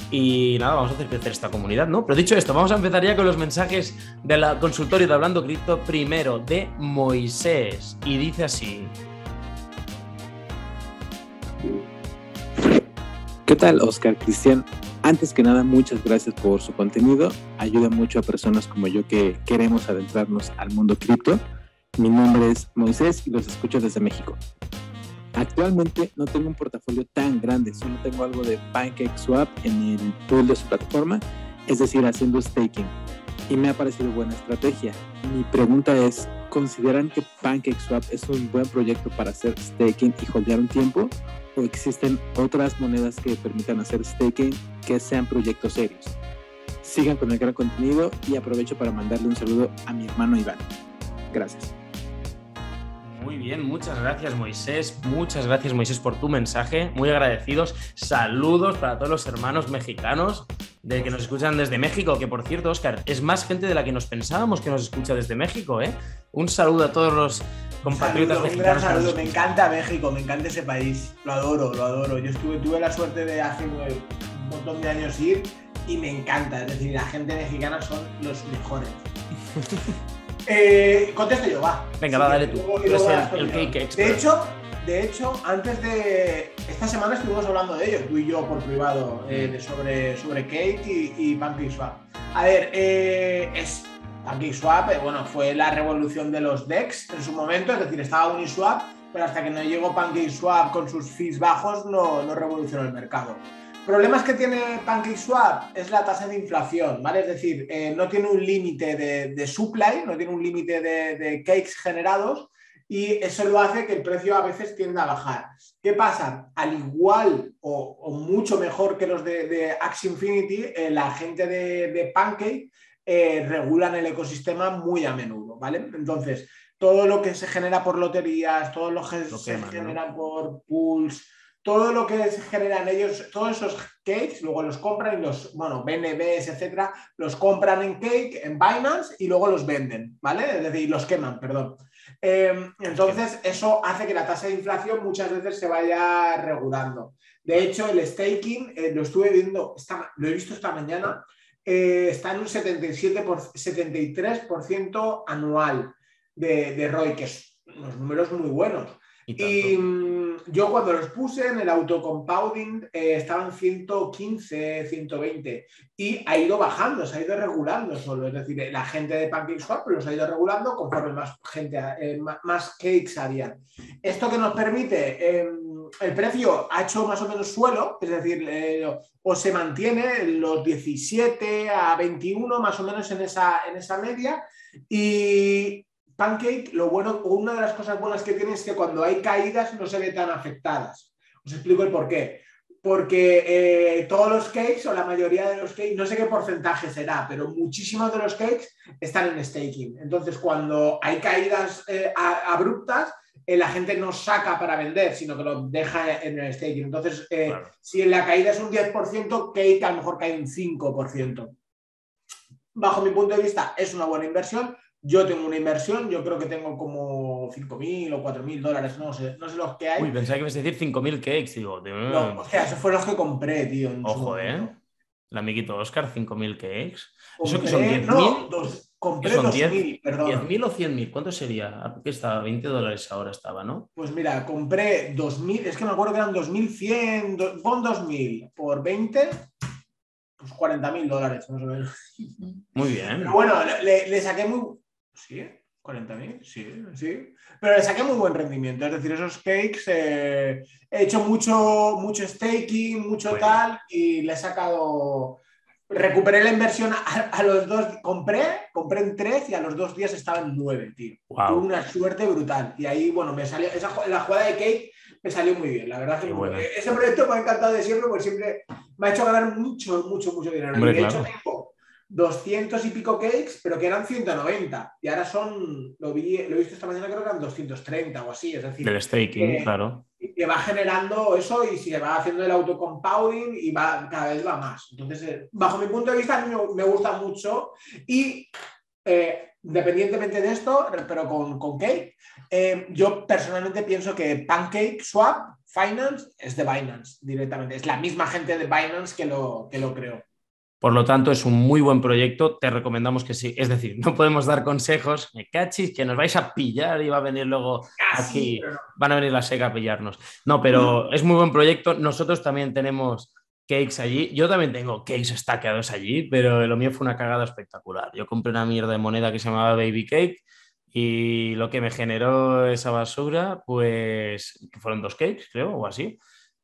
Y nada, vamos a hacer crecer esta comunidad, ¿no? Pero dicho esto, vamos a empezar ya con los mensajes de la consultorio de Hablando Cripto, primero de Moisés. Y dice así. ¿Qué tal, Oscar Cristian? Antes que nada, muchas gracias por su contenido. Ayuda mucho a personas como yo que queremos adentrarnos al mundo cripto. Mi nombre es Moisés y los escucho desde México. Actualmente no tengo un portafolio tan grande, solo tengo algo de PancakeSwap en el pool de su plataforma, es decir, haciendo staking. Y me ha parecido buena estrategia. Mi pregunta es, ¿consideran que PancakeSwap es un buen proyecto para hacer staking y holdear un tiempo? ¿O existen otras monedas que permitan hacer staking que sean proyectos serios? Sigan con el gran contenido y aprovecho para mandarle un saludo a mi hermano Iván. Gracias. Muy bien, muchas gracias Moisés, muchas gracias Moisés por tu mensaje, muy agradecidos. Saludos para todos los hermanos mexicanos de que nos escuchan desde México, que por cierto, Oscar, es más gente de la que nos pensábamos que nos escucha desde México, ¿eh? Un saludo a todos los compatriotas Saludo, un gran mexicanos. saludo. Me encanta México, me encanta ese país. Lo adoro, lo adoro. Yo estuve, tuve la suerte de hace un montón de años ir y me encanta. Es decir, la gente mexicana son los mejores. Eh, contesto yo, va. Venga, Sí, va, dale tú. luego- el- cake expert. De hecho, de hecho, antes de. Esta semana estuvimos hablando de ello, tú y yo por privado, eh, de sobre, sobre Cake y, y PancakeSwap. A ver, eh, es. PancakeSwap, eh, bueno, fue la revolución de los DEX en su momento, es decir, estaba Uniswap, pero hasta que no llegó PancakeSwap con sus fees bajos, no, no revolucionó el mercado. Problemas que tiene PancakeSwap es la tasa de inflación, ¿vale? Es decir, eh, no tiene un límite de, de supply, no tiene un límite de, de cakes generados y eso lo hace que el precio a veces tienda a bajar. ¿Qué pasa? Al igual o, o mucho mejor que los de, de Axie Infinity, eh, la gente de, de Pancake eh, regulan el ecosistema muy a menudo, ¿vale? Entonces, todo lo que se genera por loterías, todo lo que Lo se queman, ¿no? genera por pools, todo lo que generan ellos, todos esos cakes, luego los compran y los, bueno, BNBs, etcétera, los compran en cake, en Binance y luego los venden, ¿vale? Es decir, los queman, perdón. Eh, entonces, eso hace que la tasa de inflación muchas veces se vaya regulando. De hecho, el staking, eh, lo estuve viendo, esta- lo he visto esta mañana, eh, está en un 77 por, 73% anual de, de ROI, que es unos números muy buenos. Y, mm, yo cuando los puse en el autocompounding eh, estaban 115, 120 y ha ido bajando, se ha ido regulando solo. Es decir, la gente de PancakeSwap los ha ido regulando conforme más gente, eh, más cakes había. Esto que nos permite, em, el precio ha hecho más o menos suelo, es decir, eh, o se mantiene los 17 a 21 más o menos en esa, en esa media y Pancake, lo bueno, una de las cosas buenas que tiene es que cuando hay caídas no se ve tan afectadas. Os explico el por qué. Porque eh, todos los cakes, o la mayoría de los cakes, no sé qué porcentaje será, pero muchísimos de los cakes están en staking. Entonces, cuando hay caídas eh, abruptas, eh, la gente no saca para vender, sino que lo deja en el staking. Entonces, si en la caída es un 10%, cake a lo mejor cae un 5%. Bajo mi punto de vista, es una buena inversión, yo tengo una inversión, yo creo que tengo como 5.000 o 4.000 dólares, no sé, no sé los que hay. Uy, pensaba que ibas a decir 5.000 cakes, digo. No, o sea, esos fueron los que compré, tío. Ojo, ¿eh? El amiguito Oscar, 5.000 cakes. ¿Eso que son 10.000? No, dos, compré 2.000, perdón. ¿10.000 o 100.000? ¿Cuánto sería? ¿Qué estaba? 20 dólares ahora estaba, ¿no? Pues mira, compré 2.000, es que me acuerdo que eran 2.100, pon 2.000 por 20, pues 40.000 dólares más o menos. Muy bien. Pero bueno, le, le saqué muy, Sí, 40.000, sí, sí. Pero le saqué muy buen rendimiento. Es decir, esos cakes eh, he hecho mucho, mucho staking, mucho tal, y le he sacado. Recuperé la inversión a, los dos. Compré, compré en tres y a los dos días estaba en nueve, tío. Tuve una suerte brutal. Y ahí, bueno, me salió. Esa, la jugada de cake me salió muy bien. La verdad que ese proyecto me ha encantado de siempre, porque siempre me ha hecho ganar mucho, mucho, mucho dinero. y de hecho, 200 y pico cakes, pero que eran 190. Y ahora son, lo, vi, lo he visto esta mañana, creo que eran 230 o así. Es decir, del staking, claro. Que va generando eso y se va haciendo el autocompounding y va, cada vez va más. Entonces, eh, bajo mi punto de vista, me, gusta mucho. Y eh, independientemente de esto, pero con, con Cake, eh, yo personalmente pienso que Pancake Swap Finance es de Binance directamente. Es la misma gente de Binance que lo, que lo creó. Por lo tanto, es un muy buen proyecto, te recomendamos que sí. Es decir, no podemos dar consejos, me cachis, que nos vais a pillar y va a venir luego aquí, van a venir la SEGA a pillarnos. No, pero es muy buen proyecto. Nosotros también tenemos cakes allí. Yo también tengo cakes stackeados allí, pero lo mío fue una cagada espectacular. Yo compré una mierda de moneda que se llamaba Baby Cake y lo que me generó esa basura, pues, que fueron dos cakes, creo, o así,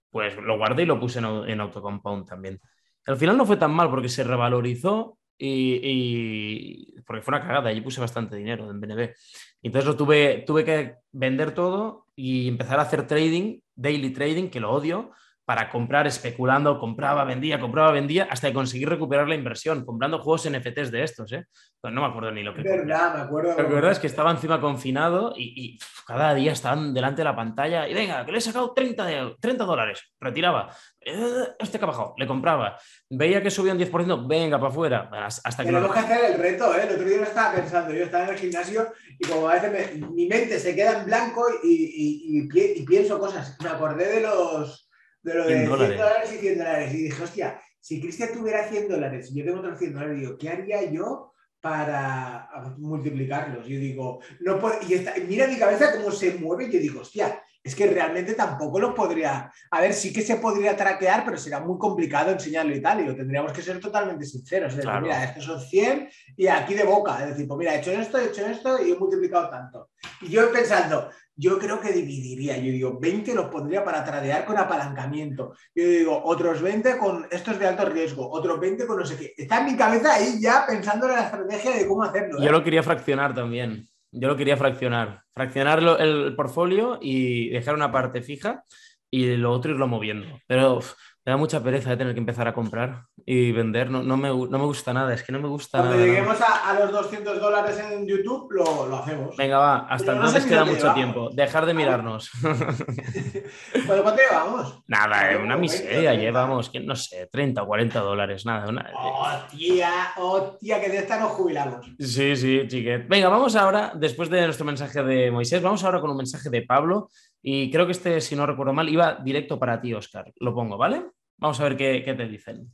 pues lo guardé y lo puse en, en Autocompound también. Al final no fue tan mal porque se revalorizó y, porque fue una cagada, allí puse bastante dinero en BNB. Entonces tuve, tuve que vender todo y empezar a hacer trading, daily trading, que lo odio, para comprar especulando, compraba, vendía, compraba, vendía, hasta conseguir recuperar la inversión, comprando juegos NFTs de estos, ¿eh? Pues no me acuerdo ni lo que... verdad, me acuerdo. Pero la verdad es que estaba encima confinado y, cada día estaban delante de la pantalla y venga, que le he sacado 30, de, 30 dólares, retiraba. Eh, este que ha bajado, le compraba. Veía que subía un 10%, venga, para afuera. Hasta que... Tenemos que hacer el reto, ¿eh? El otro día lo estaba pensando, yo estaba en el gimnasio y como a veces mi mente se queda en blanco y, y pienso cosas. Me acordé de los de lo de 100 dólares. y 100 dólares. Y dije, hostia, si Cristian tuviera 100 dólares y yo tengo otros 100 dólares, digo, ¿qué haría yo para multiplicarlos? Yo digo, no puedo... y mira mi cabeza cómo se mueve y yo digo, hostia, es que realmente tampoco lo podría. A ver, sí que se podría traquear, pero será muy complicado enseñarlo y tal. Y lo tendríamos que ser totalmente sinceros. Es decir, mira, estos son 100 y aquí de boca. Es decir, pues mira, he hecho esto, he hecho esto y he multiplicado tanto. Y yo pensando, yo creo que dividiría. Yo digo, 20 los pondría para tradear con apalancamiento. Yo digo, otros 20 con estos de alto riesgo, otros 20 con no sé qué. Está en mi cabeza ahí ya pensando en la estrategia de cómo hacerlo. Yo ¿eh? lo quería fraccionar también. Yo lo quería fraccionar. Fraccionar el portfolio y dejar una parte fija y lo otro irlo moviendo. Pero me da mucha pereza de tener que empezar a comprar y vender. No, no, me, no me gusta nada, es que no me gusta Cuando nada. lleguemos a, a, los 200 dólares en YouTube, lo, lo hacemos. Venga, va, hasta entonces queda mucho tiempo. Dejar de mirarnos. ¿Cuánto llevamos? Nada, es una miseria. Llevamos, no sé, 30 o 40 dólares, nada. Una... Hostia, hostia, que de esta nos jubilamos. Sí, sí, chiquet. Venga, vamos ahora, después de nuestro mensaje de Moisés, vamos ahora con un mensaje de Pablo. Y creo que este, si no recuerdo mal, iba directo para ti, Oscar. Lo pongo, ¿vale? Vamos a ver qué, te dicen.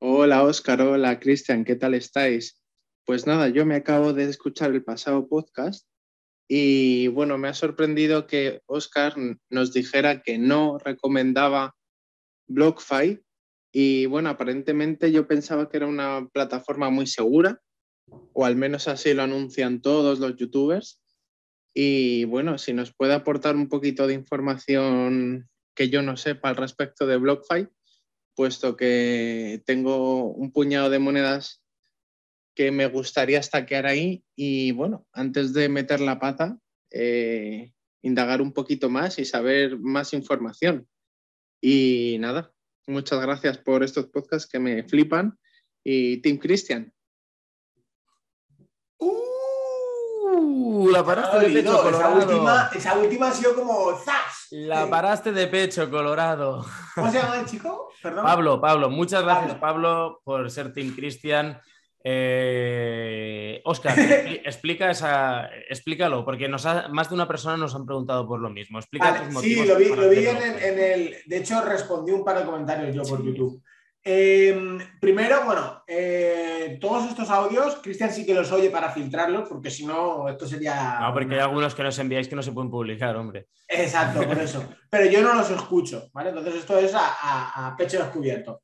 Hola Oscar, hola Cristian, ¿qué tal estáis? Pues nada, yo me acabo de escuchar el pasado podcast Y bueno, me ha sorprendido que Oscar nos dijera que no recomendaba BlockFi. Y bueno, aparentemente yo pensaba que era una plataforma muy segura, o al menos así lo anuncian todos los youtubers. Y bueno, si nos puede aportar un poquito de información que yo no sepa al respecto de BlockFi, puesto que tengo un puñado de monedas que me gustaría estaquear ahí y bueno, antes de meter la pata, eh, indagar un poquito más y saber más información. Y nada, muchas gracias por estos podcasts que me flipan. Y Tim Christian. Uh, la paraste de pecho, Colorado. Esa última, esa última ha sido como ¡zas! La paraste de pecho, Colorado. ¿Cómo se llama el chico? Perdón. Pablo, Pablo. Muchas gracias, Pablo, por ser Team Christian. Eh, Oscar, explica esa, explícalo, porque nos más de una persona nos han preguntado por lo mismo. Explica Sí, lo vi, lo vi en, el. De hecho, respondí un par de comentarios yo por YouTube. Em, primero, bueno, eh, todos estos audios, Cristian sí que los oye para filtrarlos, porque si no, esto sería. No, porque hay algunos que nos enviáis que no se pueden publicar, hombre. Exacto, por eso. Pero yo no los escucho, ¿vale? Entonces, esto es a, pecho descubierto.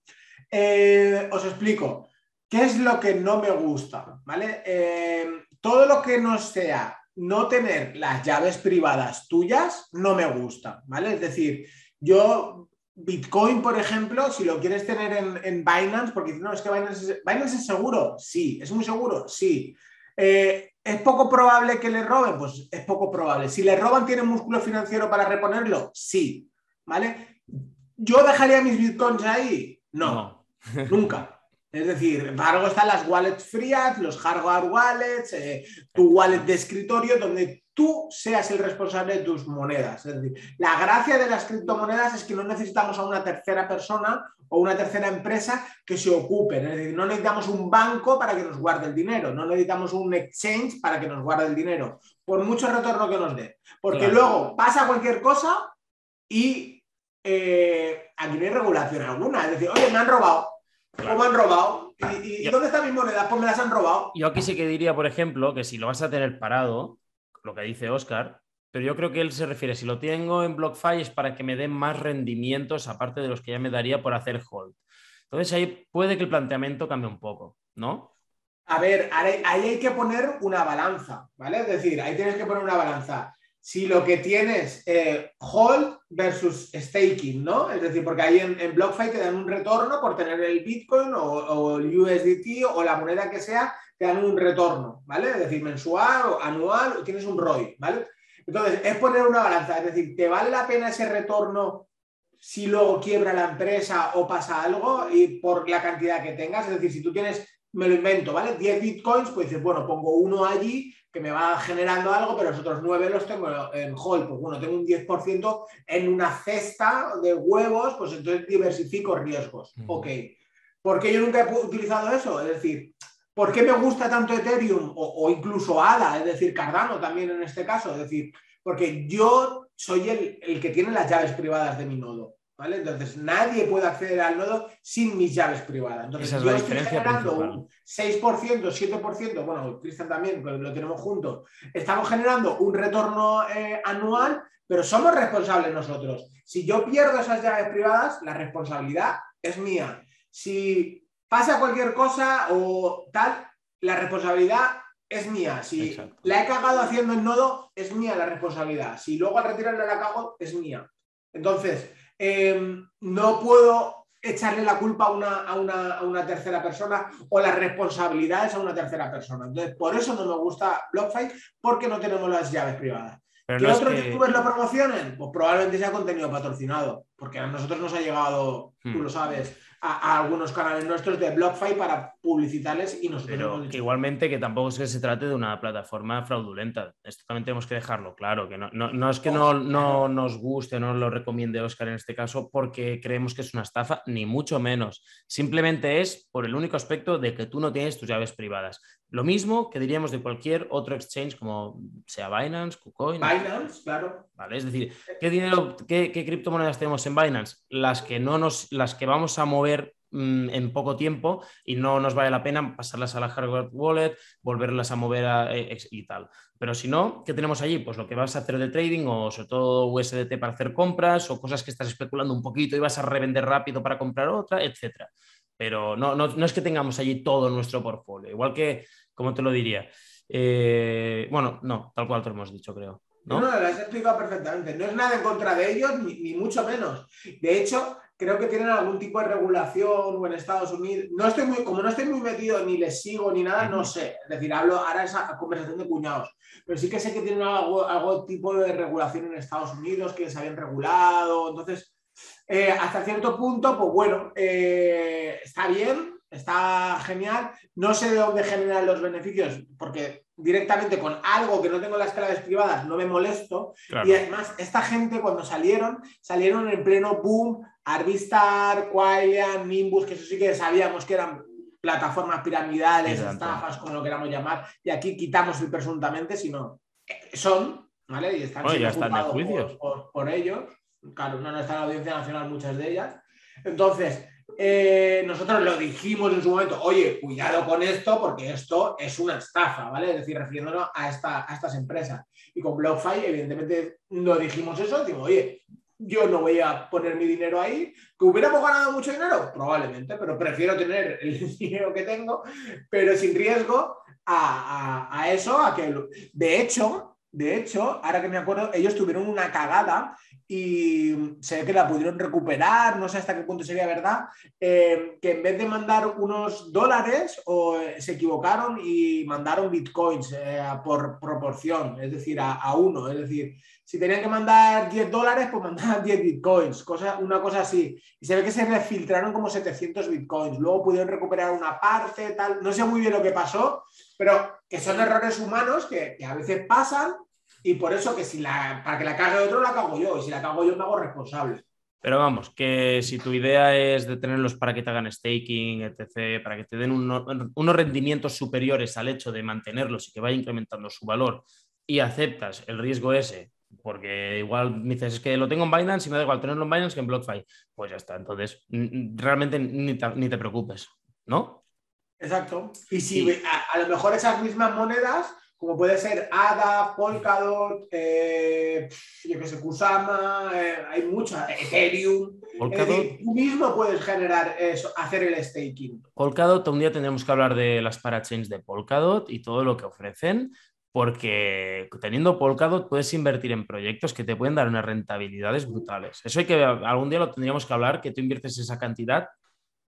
Eh, os explico. ¿Qué es lo que no me gusta? ¿Vale? Em, todo lo que no sea no tener las llaves privadas tuyas, no me gusta, ¿vale? Es decir, yo Bitcoin, por ejemplo, si lo quieres tener en, Binance, porque no, es que Binance es, seguro, sí, es muy seguro, sí. Eh, ¿Es poco probable que le roben? Pues es poco probable. Si le roban, ¿tiene músculo financiero para reponerlo? Sí, ¿vale? ¿Yo dejaría mis bitcoins ahí? no. nunca. Es decir, para algo están las wallets frías, los hardware wallets, eh, tu wallet de escritorio, donde tú seas el responsable de tus monedas. Es decir, la gracia de las criptomonedas es que no necesitamos a una tercera persona o una tercera empresa que se ocupen. Es decir, no necesitamos un banco para que nos guarde el dinero, no necesitamos un exchange para que nos guarde el dinero, por mucho retorno que nos dé. Porque luego pasa cualquier cosa y eh, aquí no hay regulación alguna. Es decir, oye, me han robado ¿Cómo me han robado? ¿Y, dónde están mis monedas? Pues me las han robado. Yo aquí sí que diría, por ejemplo, que si lo vas a tener parado, lo que dice Oscar, pero yo creo que él se refiere, si lo tengo en BlockFi es para que me den más rendimientos aparte de los que ya me daría por hacer hold. Entonces ahí puede que el planteamiento cambie un poco, ¿no? A ver, ahí hay que poner una balanza, ¿vale? Es decir, ahí tienes que poner una balanza si lo que tienes eh, hold versus staking, ¿no? Es decir, porque ahí en, en BlockFi te dan un retorno por tener el Bitcoin o, el USDT o la moneda que sea, te dan un retorno, ¿vale? Es decir, mensual o anual, o tienes un ROI, ¿vale? Entonces, es poner una balanza, es decir, ¿te vale la pena ese retorno si luego quiebra la empresa o pasa algo y por la cantidad que tengas? Es decir, si tú tienes, me lo invento, ¿vale? 10 bitcoins, pues dices, bueno, pongo uno allí que me va generando algo, pero los otros nueve los tengo en hold. Pues bueno, tengo un 10% en una cesta de huevos, pues entonces diversifico riesgos. Ok. ¿Por qué yo nunca he utilizado eso? Es decir, ¿por qué me gusta tanto Ethereum o, incluso ADA, es decir, Cardano también en este caso? Es decir, porque yo soy el, el que tiene las llaves privadas de mi nodo. Entonces, nadie puede acceder al nodo sin mis llaves privadas. Entonces, yo estoy generando un 6%, 7%, bueno, Cristian también, pues lo tenemos juntos, estamos generando un retorno eh, anual, pero somos responsables nosotros. Si yo pierdo esas llaves privadas, la responsabilidad es mía. Si pasa cualquier cosa o tal, la responsabilidad es mía. Si la he cagado haciendo el nodo, es mía la responsabilidad. Si luego al retirarla la cago, es mía. Entonces, Em, no puedo echarle la culpa a una, tercera persona o las responsabilidades a una tercera persona. Entonces, por eso no me gusta BlockFi, porque no tenemos las llaves privadas. Pero ¿Que otros youtubers lo promocionen? Pues probablemente sea contenido patrocinado, porque a nosotros nos ha llegado, tú hmm. lo sabes, a, algunos canales nuestros de BlockFi para publicitarles y nosotros Pero igualmente que tampoco es que se trate de una plataforma fraudulenta. Esto también tenemos que dejarlo claro, que no, es que no, no, nos guste, no lo recomiende Oscar en este caso porque creemos que es una estafa, ni mucho menos. Simplemente es por el único aspecto de que tú no tienes tus llaves privadas. Lo mismo que diríamos de cualquier otro exchange como sea Binance, KuCoin. Binance, claro. Vale, es decir, ¿qué dinero, qué, qué criptomonedas tenemos en Binance? Las que no nos, las que vamos a mover mm, en poco tiempo y no nos vale la pena pasarlas a la hardware wallet, volverlas a mover eh, y tal. Pero si no, ¿qué tenemos allí? Pues lo que vas a hacer de trading o sobre todo USDT para hacer compras o cosas que estás especulando un poquito y vas a revender rápido para comprar otra, etcétera. Pero no, no, no es que tengamos allí todo nuestro portfolio. Igual que, como te lo diría? Eh, bueno, no, tal cual te lo hemos dicho, creo. No, no, lo has explicado perfectamente. No es nada en contra de ellos, ni, mucho menos. De hecho, creo que tienen algún tipo de regulación o en Estados Unidos. No estoy muy, como no estoy muy metido, ni les sigo ni nada, no sé. Es decir, hablo ahora esa conversación de cuñados. Pero sí que sé que tienen algo, algo tipo de regulación en Estados Unidos, que se habían regulado. Entonces, eh, hasta cierto punto, pues bueno, eh, está bien, está genial. No sé de dónde generan los beneficios, porque directamente con algo que no tengo las claves privadas no me molesto. Y además, esta gente cuando salieron, salieron en pleno boom, Arbistar, Quailian, Nimbus, que eso sí que sabíamos que eran plataformas piramidales, estafas, como lo queramos llamar, y aquí quitamos el presuntamente, sino eh, son, ¿vale? Y están, ya por, por, ellos. Claro, no, no está en la Audiencia Nacional muchas de ellas. Entonces, eh, nosotros lo dijimos en su momento, oye, cuidado con esto porque esto es una estafa, ¿vale? Es decir, refiriéndonos a, esta, a estas empresas. Y con BlockFi, evidentemente, no dijimos eso, digo, oye, yo no voy a poner mi dinero ahí. ¿Que hubiéramos ganado mucho dinero? Probablemente, pero prefiero tener el dinero que tengo, pero sin riesgo a, a, a eso, a que... De hecho, de hecho, ahora que me acuerdo, ellos tuvieron una cagada y sé que la pudieron recuperar, no sé hasta qué punto sería verdad, eh, que en vez de mandar unos dólares o, eh, se equivocaron y mandaron bitcoins eh, por proporción, es decir, a, uno. Es decir, si tenían que mandar 10 dólares, pues mandaban 10 bitcoins, cosa, una cosa así. Y se ve que se refiltraron como 700 bitcoins. Luego pudieron recuperar una parte, tal. No sé muy bien lo que pasó, pero que son errores humanos que, a veces pasan y por eso que si la, para que la cague otro la cago yo, y si la cago yo me hago responsable. Pero vamos, que si tu idea es de tenerlos para que te hagan staking, etc., para que te den unos rendimientos superiores al hecho de mantenerlos y que vaya incrementando su valor y aceptas el riesgo ese, porque igual dices, es que lo tengo en Binance y me da igual tenerlo en Binance que en BlockFi, pues ya está. Entonces, realmente ni ni te preocupes, ¿no? Exacto. Y si a, a, lo mejor esas mismas monedas como puede ser ADA, Polkadot, eh, yo que sé, Kusama, eh, hay muchas, Ethereum. Polkadot. tú mismo puedes generar eso, hacer el staking. Polkadot, un día tendremos que hablar de las parachains de Polkadot y todo lo que ofrecen, porque teniendo Polkadot puedes invertir en proyectos que te pueden dar unas rentabilidades brutales. Eso hay que, algún día lo tendríamos que hablar, que tú inviertes esa cantidad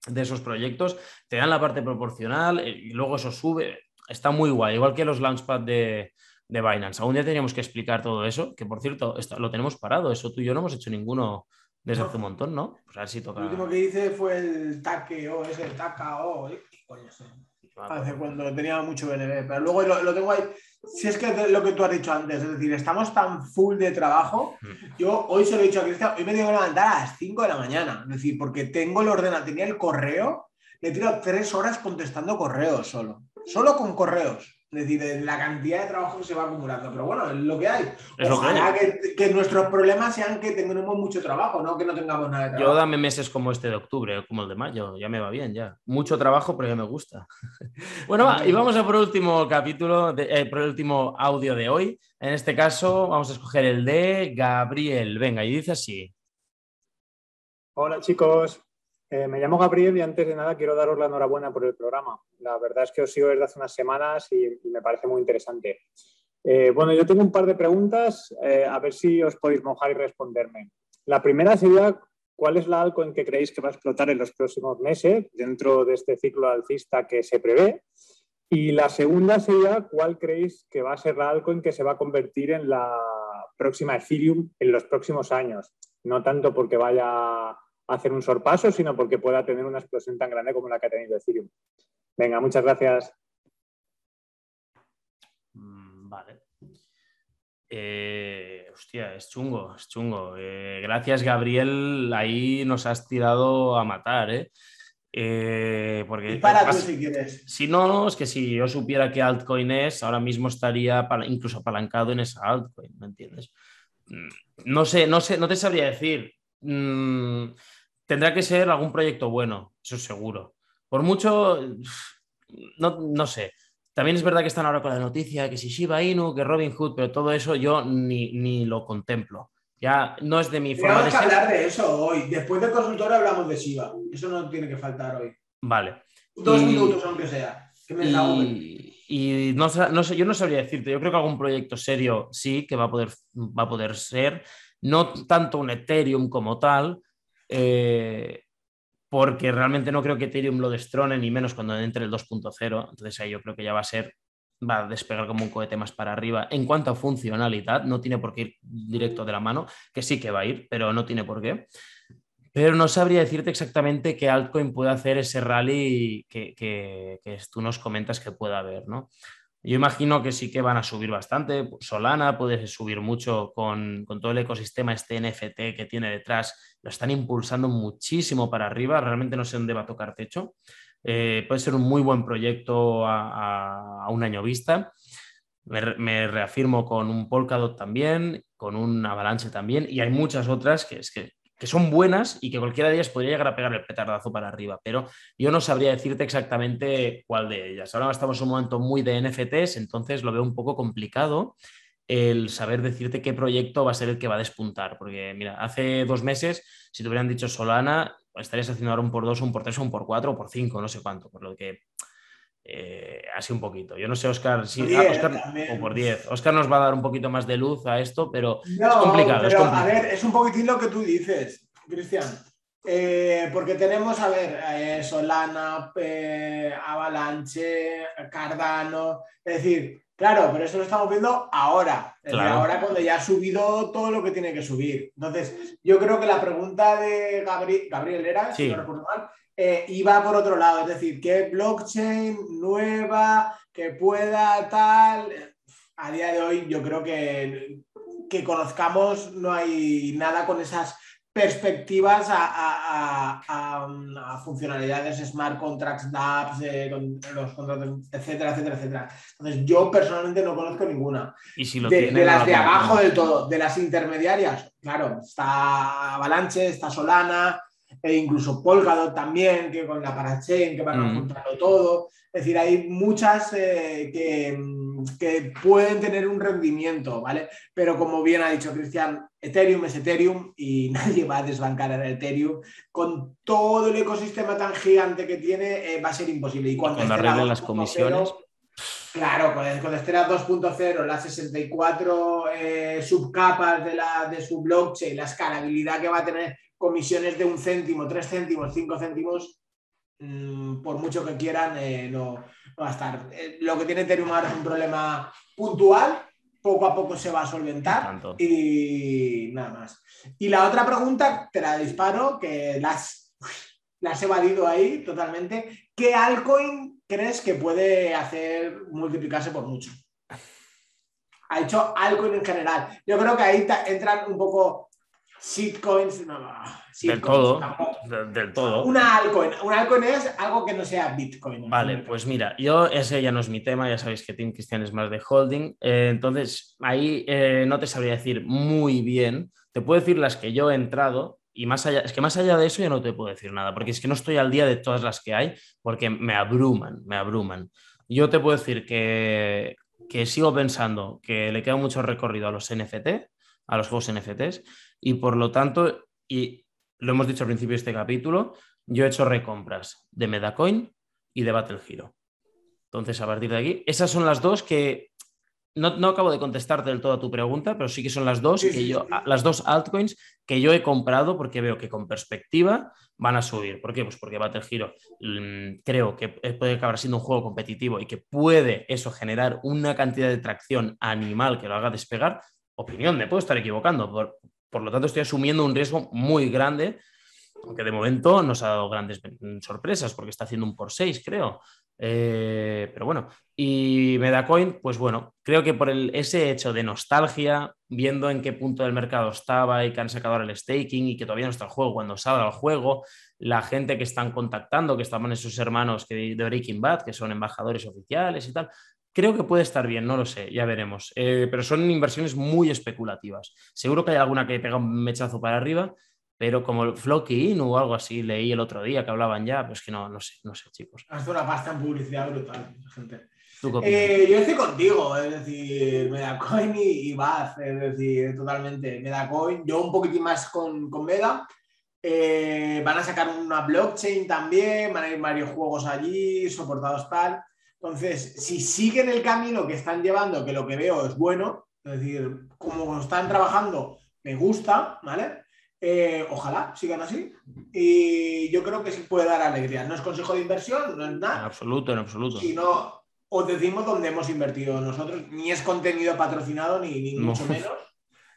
de esos proyectos, te dan la parte proporcional eh, y luego eso sube está muy guay, igual que los Launchpad de, de Binance. Algún día teníamos que explicar todo eso, que por cierto, lo tenemos parado, eso tú y yo no hemos hecho ninguno desde hace un montón, ¿no? Pues a ver si toca... Lo último que hice fue el TAKEO, ese el TAKAO, ¿eh? ¿qué coño Hace cuando tenía mucho BNB, pero luego lo, tengo ahí. Si es que es lo que tú has dicho antes, es decir, estamos tan full de trabajo. Mm. Yo hoy se lo he dicho a Cristian, hoy me tengo que levantar a las 5 de la mañana, es decir, porque tengo el ordenador, tenía el correo, le he tirado tres horas contestando correos solo solo con correos. Es decir, la cantidad de trabajo que se va acumulando. Pero bueno, es lo que hay. Ojalá que, nuestros problemas sean que tengamos mucho trabajo, no que no tengamos nada de trabajo. Yo dame meses como este de octubre, como el de mayo, ya me va bien, ya. Mucho trabajo, pero ya me gusta. bueno, va, y vamos a por el último capítulo, eh, por el último audio de hoy. En este caso, vamos a escoger el de Gabriel. Venga, y dice así. Hola chicos, eh, me llamo Gabriel y antes de nada quiero daros la enhorabuena por el programa. La verdad es que os sigo desde hace unas semanas y, me parece muy interesante. Eh, bueno, yo tengo un par de preguntas, eh, a ver si os podéis mojar y responderme. La primera sería, ¿cuál es la altcoin que creéis que va a explotar en los próximos meses dentro de este ciclo alcista que se prevé? Y la segunda sería, ¿cuál creéis que va a ser la altcoin que se va a convertir en la próxima Ethereum en los próximos años? No tanto porque vaya hacer un sorpaso, sino porque pueda tener una explosión tan grande como la que ha tenido Ethereum. Venga, muchas gracias. Mm, vale. Eh, hostia, es chungo, es chungo. Eh, gracias, Gabriel. Ahí nos has tirado a matar, ¿eh? eh porque para si quieres. Si no, es que si yo supiera qué altcoin es, ahora mismo estaría incluso apalancado en esa altcoin, ¿me entiendes? Mm, no sé, no sé, no te sabría decir. Mm, tendrá que ser algún proyecto bueno, eso es seguro. Por mucho, no, no sé. También es verdad que están ahora con la noticia que si Shiba Inu, que Robin Hood, pero todo eso yo ni, ni lo contemplo. Ya no es de mi forma Tenemos que hablar de eso hoy. Después del consultorio hablamos de Shiba. Eso no tiene que faltar hoy. Vale. Dos Y- minutos, aunque sea. Que me. Y, y no sé, yo no sabría decirte. Yo creo que algún proyecto serio sí que va a poder, va a poder ser. No tanto un Ethereum como tal, eh, porque realmente no creo que Ethereum lo destrone, ni menos cuando entre el 2.0. Entonces ahí yo creo que ya va a ser, va a despegar como un cohete más para arriba. En cuanto a funcionalidad, no tiene por qué ir directo de la mano, que sí que va a ir, pero no tiene por qué. Pero no sabría decirte exactamente qué altcoin puede hacer ese rally que, que- que tú nos comentas que pueda haber, ¿no? Yo imagino que sí que van a subir bastante. Solana puede subir mucho con, con todo el ecosistema, este NFT que tiene detrás. Lo están impulsando muchísimo para arriba. Realmente no sé dónde va a tocar techo. Eh, puede ser un muy buen proyecto a, un año vista. Me, me reafirmo con un Polkadot también, con un Avalanche también, y hay muchas otras que, es que, que son buenas y que cualquiera de ellas podría llegar a pegar el petardazo para arriba, pero yo no sabría decirte exactamente cuál de ellas. Ahora estamos en un momento muy de NFTs, entonces lo veo un poco complicado el saber decirte qué proyecto va a ser el que va a despuntar, porque mira, hace dos meses, si te hubieran dicho Solana, estarías haciendo ahora un por dos, un por tres, un por cuatro, o por cinco, no sé cuánto, por lo que eh, así un poquito. Yo no sé, Oscar, si Por ah, 10 Óscar- también. o por 10. Oscar nos va a dar un poquito más de luz a esto, pero No, es complicado. es pero, complicado. a ver, es un poquitín lo que tú dices, Cristian. Eh, porque tenemos, a ver, eh, Solana, eh, Avalanche, Cardano, es decir, claro, pero eso lo estamos viendo ahora, es Claro. ahora cuando ya ha subido todo lo que tiene que subir. Entonces, yo creo que la pregunta de Gabri- Gabriel era, si Sí. no recuerdo mal, eh, iba por otro lado, es decir, ¿qué blockchain nueva que pueda tal? A día de hoy yo creo que, que conozcamos no hay nada con esas perspectivas a, a- a- a- a funcionalidades smart contracts, dApps, eh, con los contratos, etcétera, etcétera, etcétera. Entonces yo personalmente no conozco ninguna. Y si lo De, tiene, de las de abajo del todo, de las intermediarias, claro, está Avalanche, está Solana, e incluso Polkadot también, que con la parachain, que van a Mm. juntarlo todo. Es decir, hay muchas eh, que, que pueden tener un rendimiento, ¿vale? Pero como bien ha dicho Cristian, Ethereum es Ethereum y nadie va a desbancar a Ethereum. Con todo el ecosistema tan gigante que tiene, eh, va a ser imposible. Y cuando, la las 2.0, comisiones. Claro, con, con Estera 2.0, las 64 eh, subcapas de, la, de su blockchain, la escalabilidad que va a tener, comisiones de un céntimo, tres céntimos, cinco céntimos, mm, por mucho que quieran, eh, no, no va a estar. Eh, lo que tiene Ethereum ahora es un problema puntual, poco a poco se va a solventar y nada más. Y la otra pregunta, te la disparo, que las, la has evadido ahí totalmente. ¿Qué altcoin crees que puede hacer multiplicarse por mucho? Ha hecho altcoin en general. Yo creo que ahí entran un poco shitcoins. No, no, Del todo. de- Del todo. Una altcoin. Una altcoin es algo que no sea Bitcoin. Vale, pues mira, yo ese ya no es mi tema, ya sabéis que Team Cristian es más de holding, eh, entonces ahí eh, no te sabría decir muy bien, te puedo decir las que yo he entrado y más allá, es que más allá de eso ya no te puedo decir nada, porque es que no estoy al día de todas las que hay, porque me abruman, me abruman. Yo te puedo decir que, que sigo pensando que le queda mucho recorrido a los NFT, a los juegos NFTs, y por lo tanto, y lo hemos dicho al principio de este capítulo, yo he hecho recompras de Medacoin y de Battle Hero. Entonces, a partir de aquí, esas son las dos que no, no acabo de contestarte del todo a tu pregunta, pero sí que son las dos Sí, que sí, yo, sí. las dos altcoins que yo he comprado porque veo que con perspectiva van a subir. ¿Por qué? Pues porque Battle Hero mm, creo que puede acabar siendo un juego competitivo y que puede eso generar una cantidad de tracción animal que lo haga despegar. Opinión, me puedo estar equivocando. Por, por lo tanto, estoy asumiendo un riesgo muy grande aunque de momento nos ha dado grandes sorpresas porque está haciendo un por 6, creo. Eh, pero bueno, y Medacoin, pues bueno, creo que por el, ese hecho de nostalgia, viendo en qué punto del mercado estaba y que han sacado ahora el staking y que todavía no está el juego, cuando salga el juego, la gente que están contactando, que estaban esos hermanos que, de Breaking Bad, que son embajadores oficiales y tal, Creo que puede estar bien, no lo sé, ya veremos. Eh, pero son inversiones muy especulativas. Seguro que hay alguna que pega un mechazo para arriba, pero como el Flokin o algo así, leí el otro día que hablaban ya, pues que no, no sé, no sé, chicos. Hace una pasta en publicidad brutal, gente. Eh, yo estoy contigo, es decir, Medacoin y, y Baz, es decir, totalmente. Medacoin, yo un poquitín más con, con Meda. Eh, van a sacar una blockchain también, van a ir varios juegos allí, soportados tal. Entonces, si siguen el camino que están llevando, que lo que veo es bueno, es decir, como están trabajando, me gusta, ¿vale? Eh, ojalá sigan así. Y yo creo que sí puede dar alegría. No es consejo de inversión, no es En nada, absoluto, en absoluto. sino os decimos dónde hemos invertido nosotros. Ni es contenido patrocinado, ni, ni No. mucho menos.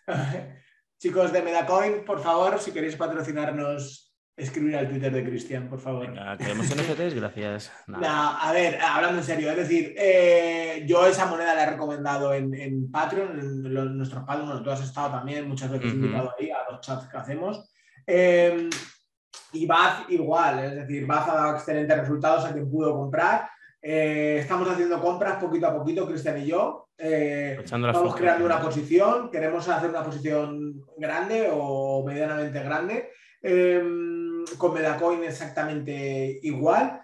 Chicos de Medacoin, por favor, si queréis patrocinarnos, escribir al Twitter de Cristian, por favor. Venga, queremos NFTs, gracias. Nada. No, a ver, hablando en serio, es decir, eh, yo esa moneda la he recomendado en, en Patreon, en los- nuestros Patreon, bueno, tú has estado también muchas veces invitado ahí a los chats que hacemos. Eh, y Baz igual, es decir, Baz ha dado excelentes resultados a quien pudo comprar. Eh, estamos haciendo compras poquito a poquito, Cristian y yo. Eh, fotos. creando una posición, queremos hacer una posición grande o medianamente grande. Eh, con Medacoin exactamente igual.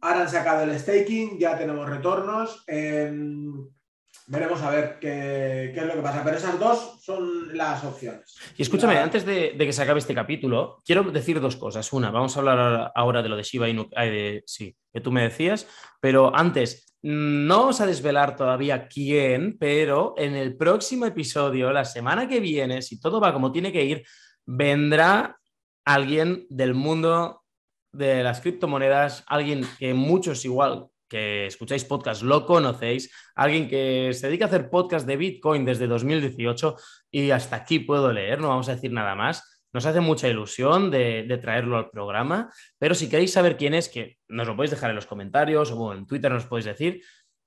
Ahora han sacado el staking, ya tenemos retornos. Eh, veremos a ver qué, qué es lo que pasa. Pero esas dos son las opciones. Y escúchame, La- antes de, de que se acabe este capítulo, quiero decir dos cosas. Una, vamos a hablar ahora- de lo de Shiba Inu, de- sí, que tú me decías, pero antes, no vamos a desvelar todavía quién, pero en el próximo episodio, la semana que viene, si todo va como tiene que ir, vendrá alguien del mundo de las criptomonedas, alguien que muchos igual que escucháis podcast lo conocéis, alguien que se dedica a hacer podcast de Bitcoin desde 2018 y hasta aquí puedo leer, no vamos a decir nada más. Nos hace mucha ilusión de, traerlo al programa, pero si queréis saber quién es, que nos lo podéis dejar en los comentarios o en Twitter nos podéis decir,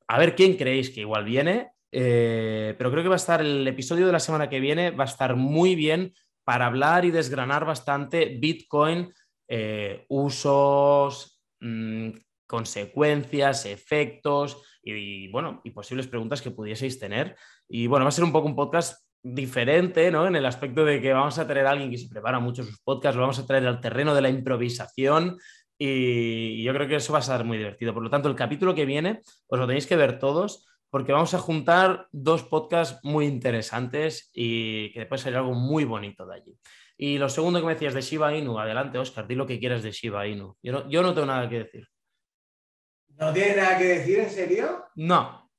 a ver quién creéis que igual viene, eh, pero creo que va a estar el episodio de la semana que viene, va a estar muy bien para hablar y desgranar bastante Bitcoin, eh, usos, mm, consecuencias, efectos y, bueno, y posibles preguntas que pudieseis tener. Y bueno, va a ser un poco un podcast diferente, ¿no? En el aspecto de que vamos a tener a alguien que se prepara mucho sus podcasts, lo vamos a traer al terreno de la improvisación y yo creo que eso va a ser muy divertido. Por lo tanto, el capítulo que viene os lo tenéis que ver todos porque vamos a juntar dos podcasts muy interesantes y que después salir algo muy bonito de allí. Y lo segundo que me decías de Shiba Inu, adelante, Oscar, di lo que quieras de Shiba Inu. Yo no, yo no tengo nada que decir. ¿No tiene nada que decir, en serio? No.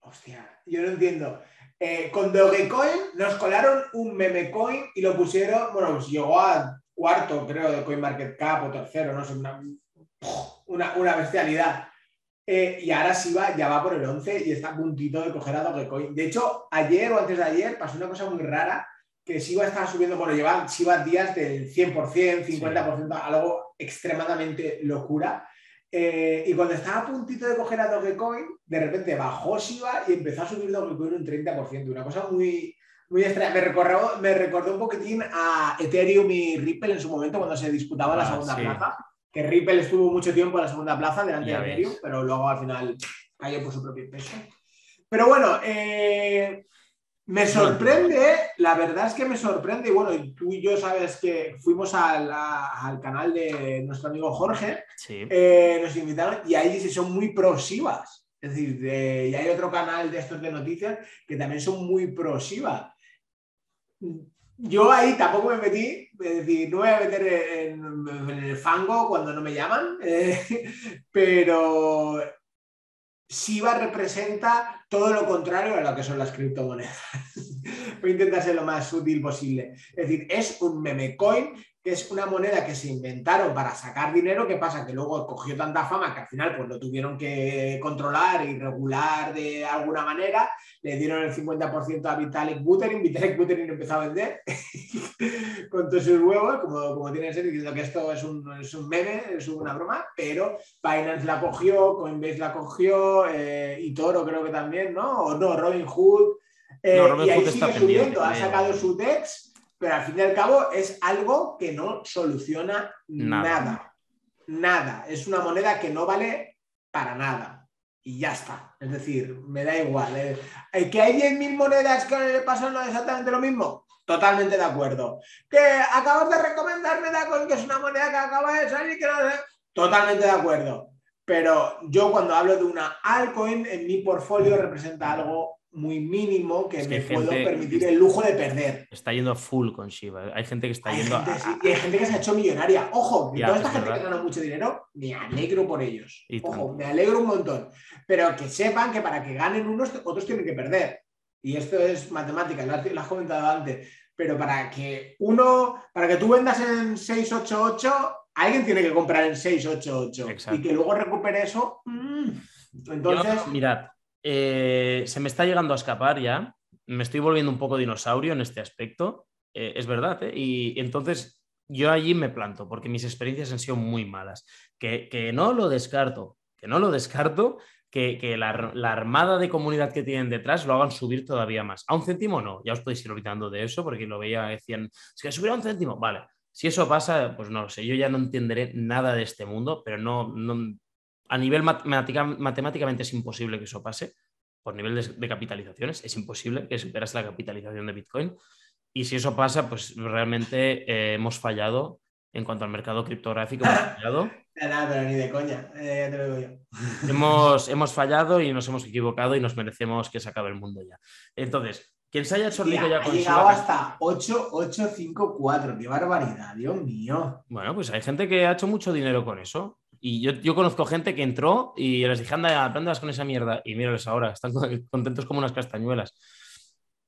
Hostia, yo no entiendo. Eh, con Dogecoin nos colaron un meme coin y lo pusieron, bueno, pues llegó a cuarto, creo, de CoinMarketCap o tercero, no sé, una, una, una bestialidad. Eh, y ahora Shiba ya va por el 11 y está a puntito de coger a Dogecoin. De hecho, ayer o antes de ayer pasó una cosa muy rara, que Shiba estaba subiendo, bueno, llevan Shiba días del 100%, 50%, algo extremadamente locura. Eh, y cuando estaba a puntito de coger a Dogecoin, de repente bajó Shiba y empezó a subir Dogecoin un 30%. Una cosa muy, muy extraña. Me recordó, me recordó un poquitín a Ethereum y Ripple en su momento cuando se disputaba la Ah, segunda sí. plaza. Que Ripple estuvo mucho tiempo en la segunda plaza delante Ya de. Ethereum, pero luego al final cayó por su propio peso. Pero bueno, eh, me sorprende, la verdad es que me sorprende, y bueno, tú y yo sabes que fuimos al, a- al canal de nuestro amigo Jorge, Sí. eh, nos invitaron y ahí sí son muy prosivas. Es decir, de- y hay otro canal de estos de noticias que también son muy prosivas. Yo ahí tampoco me metí, es decir, no me voy a meter en, el fango cuando no me llaman, eh, pero Shiba representa todo lo contrario a lo que son las criptomonedas. Voy a intentar ser lo más útil posible. Es decir, es un meme coin que es una moneda que se inventaron para sacar dinero. ¿Qué pasa? Que luego cogió tanta fama que al final pues, lo tuvieron que controlar y regular de alguna manera. Le dieron el 50% a Vitalik Buterin. Vitalik Buterin empezó a vender con todos sus huevos, como, como tiene que ser, diciendo que esto es un, es un meme, es una broma, pero Binance la cogió, Coinbase la cogió, eh, y Toro creo que también, ¿no? O no, Robin Hood. Eh, No, Robin y ahí Hood sigue subiendo, ha sacado su DEX, pero al fin y al cabo es algo que no soluciona Nada. nada. Nada. Es una moneda que no vale para nada. Y ya está. Es decir, me da igual. eh. Eh, ¿Que hay 10.000 monedas que le pasan exactamente lo mismo? totalmente de acuerdo. Que acabas de recomendarme Dacoin, que es una moneda que acaba de salir, que no sé. Totalmente de acuerdo. Pero yo cuando hablo de una altcoin, en mi portfolio representa algo muy mínimo que Es que me puedo permitir el lujo de perder. Está yendo full con Shiba. Hay gente que está Hay yendo gente, a- sí, y hay gente que se ha hecho millonaria. Ojo, Ya, toda es esta gente verdad. que gana mucho dinero, me alegro por ellos. Y Ojo, tanto. me alegro un montón. Pero que sepan que para que ganen unos, otros tienen que perder. Y esto es matemática, lo has, lo has comentado antes. Pero para que uno, para que tú vendas en 688, alguien tiene que comprar en 688. Exacto. Y que luego recupere eso. mm, Entonces, Yo, mirad, eh, se me está llegando a escapar ya. Me estoy volviendo un poco dinosaurio en este aspecto. Eh, es verdad, ¿eh? Y entonces yo allí me planto, porque mis experiencias han sido muy malas. Que, que no lo descarto, que no lo descarto, que, que la, la armada de comunidad que tienen detrás lo hagan subir todavía más. A un céntimo no, ya os podéis ir olvidando de eso, porque lo veía, decían, es que subir a un céntimo, vale. Si eso pasa, pues no lo sé, yo ya no entenderé nada de este mundo, pero no, no a nivel matemática- matemáticamente es imposible que eso pase, por nivel de, de capitalizaciones, es imposible que superase la capitalización de Bitcoin. Y si eso pasa, pues realmente eh, hemos fallado en cuanto al mercado criptográfico. Hemos fallado. nada, pero ni de coña. eh, ya te lo digo yo. hemos, hemos fallado y nos hemos equivocado y nos merecemos que se acabe el mundo ya. Entonces, quien se haya hecho rico Tía, ya ha con llegado Shiba- hasta 8854. Qué barbaridad, Dios mío. Bueno, pues hay gente que ha hecho mucho dinero con eso. Y yo, yo conozco gente que entró y les dije, anda, aprendas con esa mierda. Y mírales ahora, están contentos como unas castañuelas.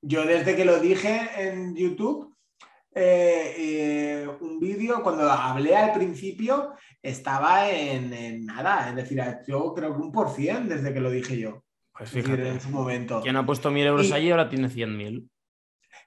Yo desde que lo dije en YouTube, eh, eh, un vídeo, cuando hablé al principio, estaba en, en nada. Es decir, yo creo que un por cien desde que lo dije yo. Pues Es decir, fíjate, en su momento. quien ha puesto mil euros Y- allí ahora tiene 100.000.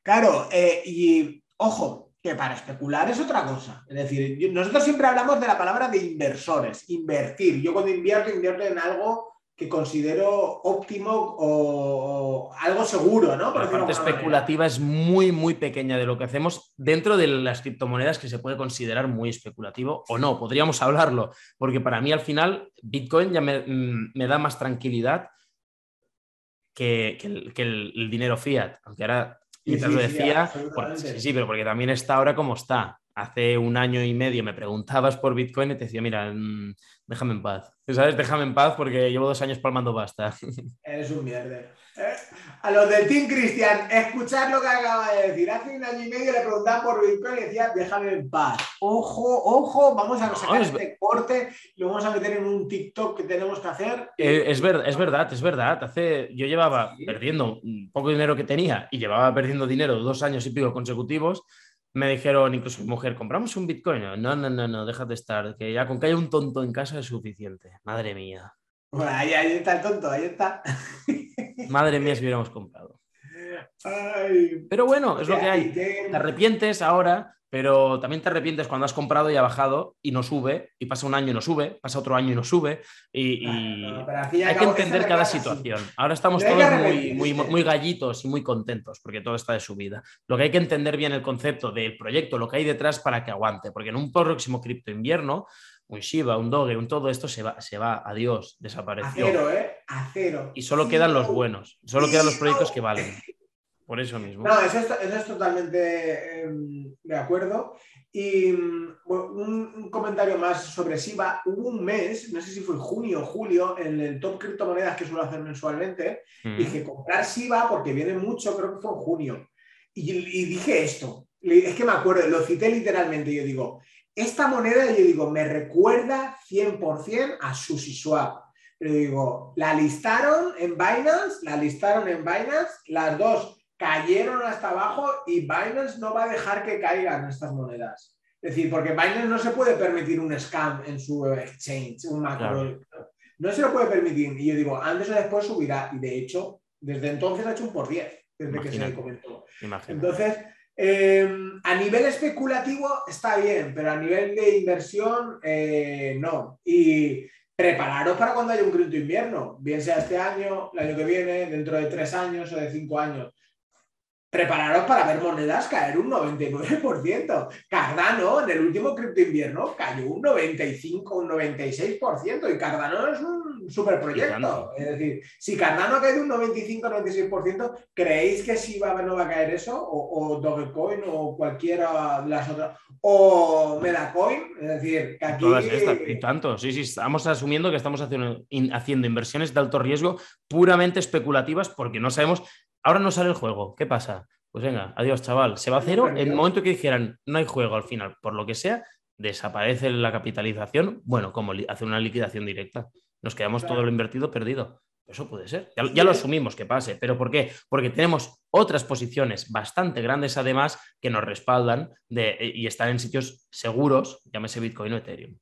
Claro, eh, y ojo, que para especular es otra cosa. Es decir, nosotros siempre hablamos de la palabra de inversores, invertir. Yo cuando invierto, invierto en algo que considero óptimo o, o algo seguro, ¿no? Por La parte manera. especulativa es muy, muy pequeña de lo que hacemos dentro de las criptomonedas que se puede considerar muy especulativo o no, podríamos hablarlo, porque para mí al final Bitcoin ya me, mm, me da más tranquilidad que, que el, que el dinero fiat, aunque ahora, Mientras sí, lo decía, por- sí, sí, pero porque también está ahora como está. Hace un año y medio me preguntabas por Bitcoin y te decía, mira, mm, déjame en paz. ¿Sabes? Déjame en paz porque llevo dos años palmando pasta. Eres un mierder. ¿Eh? A los del Team Cristian, escuchad lo que acaba de decir. Hace un año y medio le preguntaban por Bitcoin y decía, déjame en paz. Ojo, ojo, vamos a sacar es este corte, lo vamos a meter en un TikTok que tenemos que hacer. Eh, es, ver- es verdad, es verdad. Hace, yo llevaba Sí. perdiendo poco dinero que tenía y llevaba perdiendo dinero dos años y pico consecutivos. Me dijeron, incluso mi mujer, ¿compramos un Bitcoin? No, no, no, no, déjate estar, que ya con que haya un tonto en casa es suficiente. Madre mía, Bueno, ahí, ahí está el tonto, ahí está. madre mía si hubiéramos comprado. Ay, Pero bueno, es lo que hay. Te arrepientes ahora, pero también te arrepientes cuando has comprado y ha bajado y no sube, y pasa un año y no sube, pasa otro año y no sube, y, No, pero hay que entender cada así. situación. Ahora estamos todos muy, muy, muy gallitos y muy contentos porque todo está de subida. Lo que hay que entender bien el concepto del proyecto, lo que hay detrás para que aguante, porque en un próximo cripto invierno, un Shiba, un Doge, un todo esto se va, se va, adiós, A desapareció. cero, ¿eh? A cero. Y solo quedan los no. buenos, solo quedan los proyectos que valen. Por eso mismo. No, eso es, eso es totalmente em, de acuerdo. Y mm, bueno, un, un comentario más sobre SIBA. Hubo un mes, no sé si fue junio o julio, en el top criptomonedas que suelo hacer mensualmente, Mm. dije comprar SIBA porque viene mucho, creo que fue en junio. Y, y dije esto, es que me acuerdo, lo cité literalmente, yo digo, esta moneda, yo digo, me recuerda 100% a SushiSwap. Pero digo, la listaron en Binance, la listaron en Binance, las dos cayeron hasta abajo y Binance no va a dejar que caigan estas monedas. Es decir, porque Binance no se puede permitir un scam en su exchange, un macro. No se lo puede permitir. Y yo digo, antes o después subirá. Y de hecho, desde entonces ha hecho un por 10, desde que Imagínate. se comentó. Imagínate. Entonces, eh, a nivel especulativo está bien, pero a nivel de inversión eh, no. Y prepararos para cuando haya un cripto invierno, bien sea este año, el año que viene, dentro de tres años o de cinco años. Prepararos para ver monedas caer un 99%. Cardano en el último cripto invierno cayó un 95, un 96% y Cardano es un un super proyecto. Es decir, si Cardano ha caído un 95-96%, ¿creéis que sí va, no va a caer eso? O, Dogecoin o cualquiera de las otras. O Metacoin. Es decir, que aquí. Todas estas, y tanto. Sí, sí, estamos asumiendo que estamos haciendo, haciendo inversiones de alto riesgo puramente especulativas porque no sabemos. Ahora no sale el juego. ¿Qué pasa? Pues venga, adiós, chaval. Se va a cero. En el momento que dijeran no hay juego al final, por lo que sea, desaparece la capitalización, bueno, como hacer una liquidación directa. Nos quedamos todo lo invertido perdido. Eso puede ser. Ya, lo asumimos que pase. ¿Pero por qué? Porque tenemos otras posiciones bastante grandes además que nos respaldan de, y están en sitios seguros, llámese Bitcoin o Ethereum.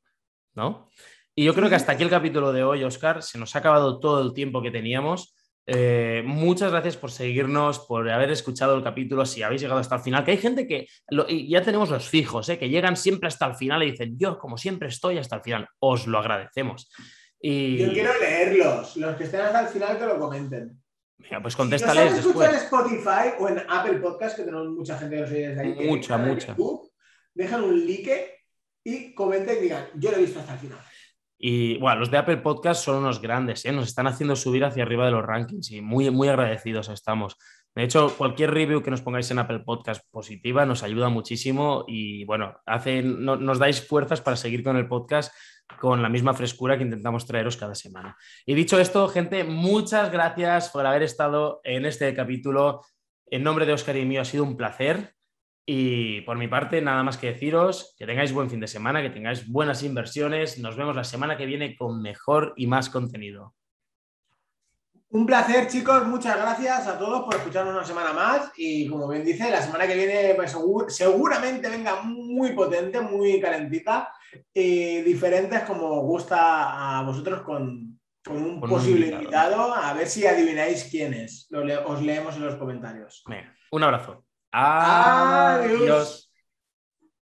¿No? Y yo creo que hasta aquí el capítulo de hoy, Oscar. Se nos ha acabado todo el tiempo que teníamos. Eh, muchas gracias por seguirnos, por haber escuchado el capítulo, si habéis llegado hasta el final, que hay gente que ya tenemos los fijos, eh, que llegan siempre hasta el final y dicen, yo como siempre estoy hasta el final, os lo agradecemos. Y... Yo quiero leerlos, los que estén hasta el final que lo comenten. Venga, pues contéstales si después. en Spotify o en Apple Podcast, que tenemos mucha gente que nos oye desde ahí. Mucha, mucha. dejan un like y comenten y digan, yo lo he visto hasta el final. Y bueno, los de Apple Podcast son unos grandes, ¿eh? nos están haciendo subir hacia arriba de los rankings y muy, muy agradecidos estamos. De hecho, cualquier review que nos pongáis en Apple Podcast positiva nos ayuda muchísimo y bueno, hace, nos dais fuerzas para seguir con el podcast con la misma frescura que intentamos traeros cada semana. Y dicho esto, gente, muchas gracias por haber estado en este capítulo. En nombre de Oscar y mío ha sido un placer. Y por mi parte, nada más que deciros que tengáis buen fin de semana, que tengáis buenas inversiones. Nos vemos la semana que viene con mejor y más contenido. Un placer, chicos. Muchas gracias a todos por escucharnos una semana más. Y como bien dice, la semana que viene pues, seguramente venga muy potente, muy calentita y diferentes como gusta a vosotros con, un posible invitado. A ver si adivináis quién es. os leemos en los comentarios. un abrazo. Adiós.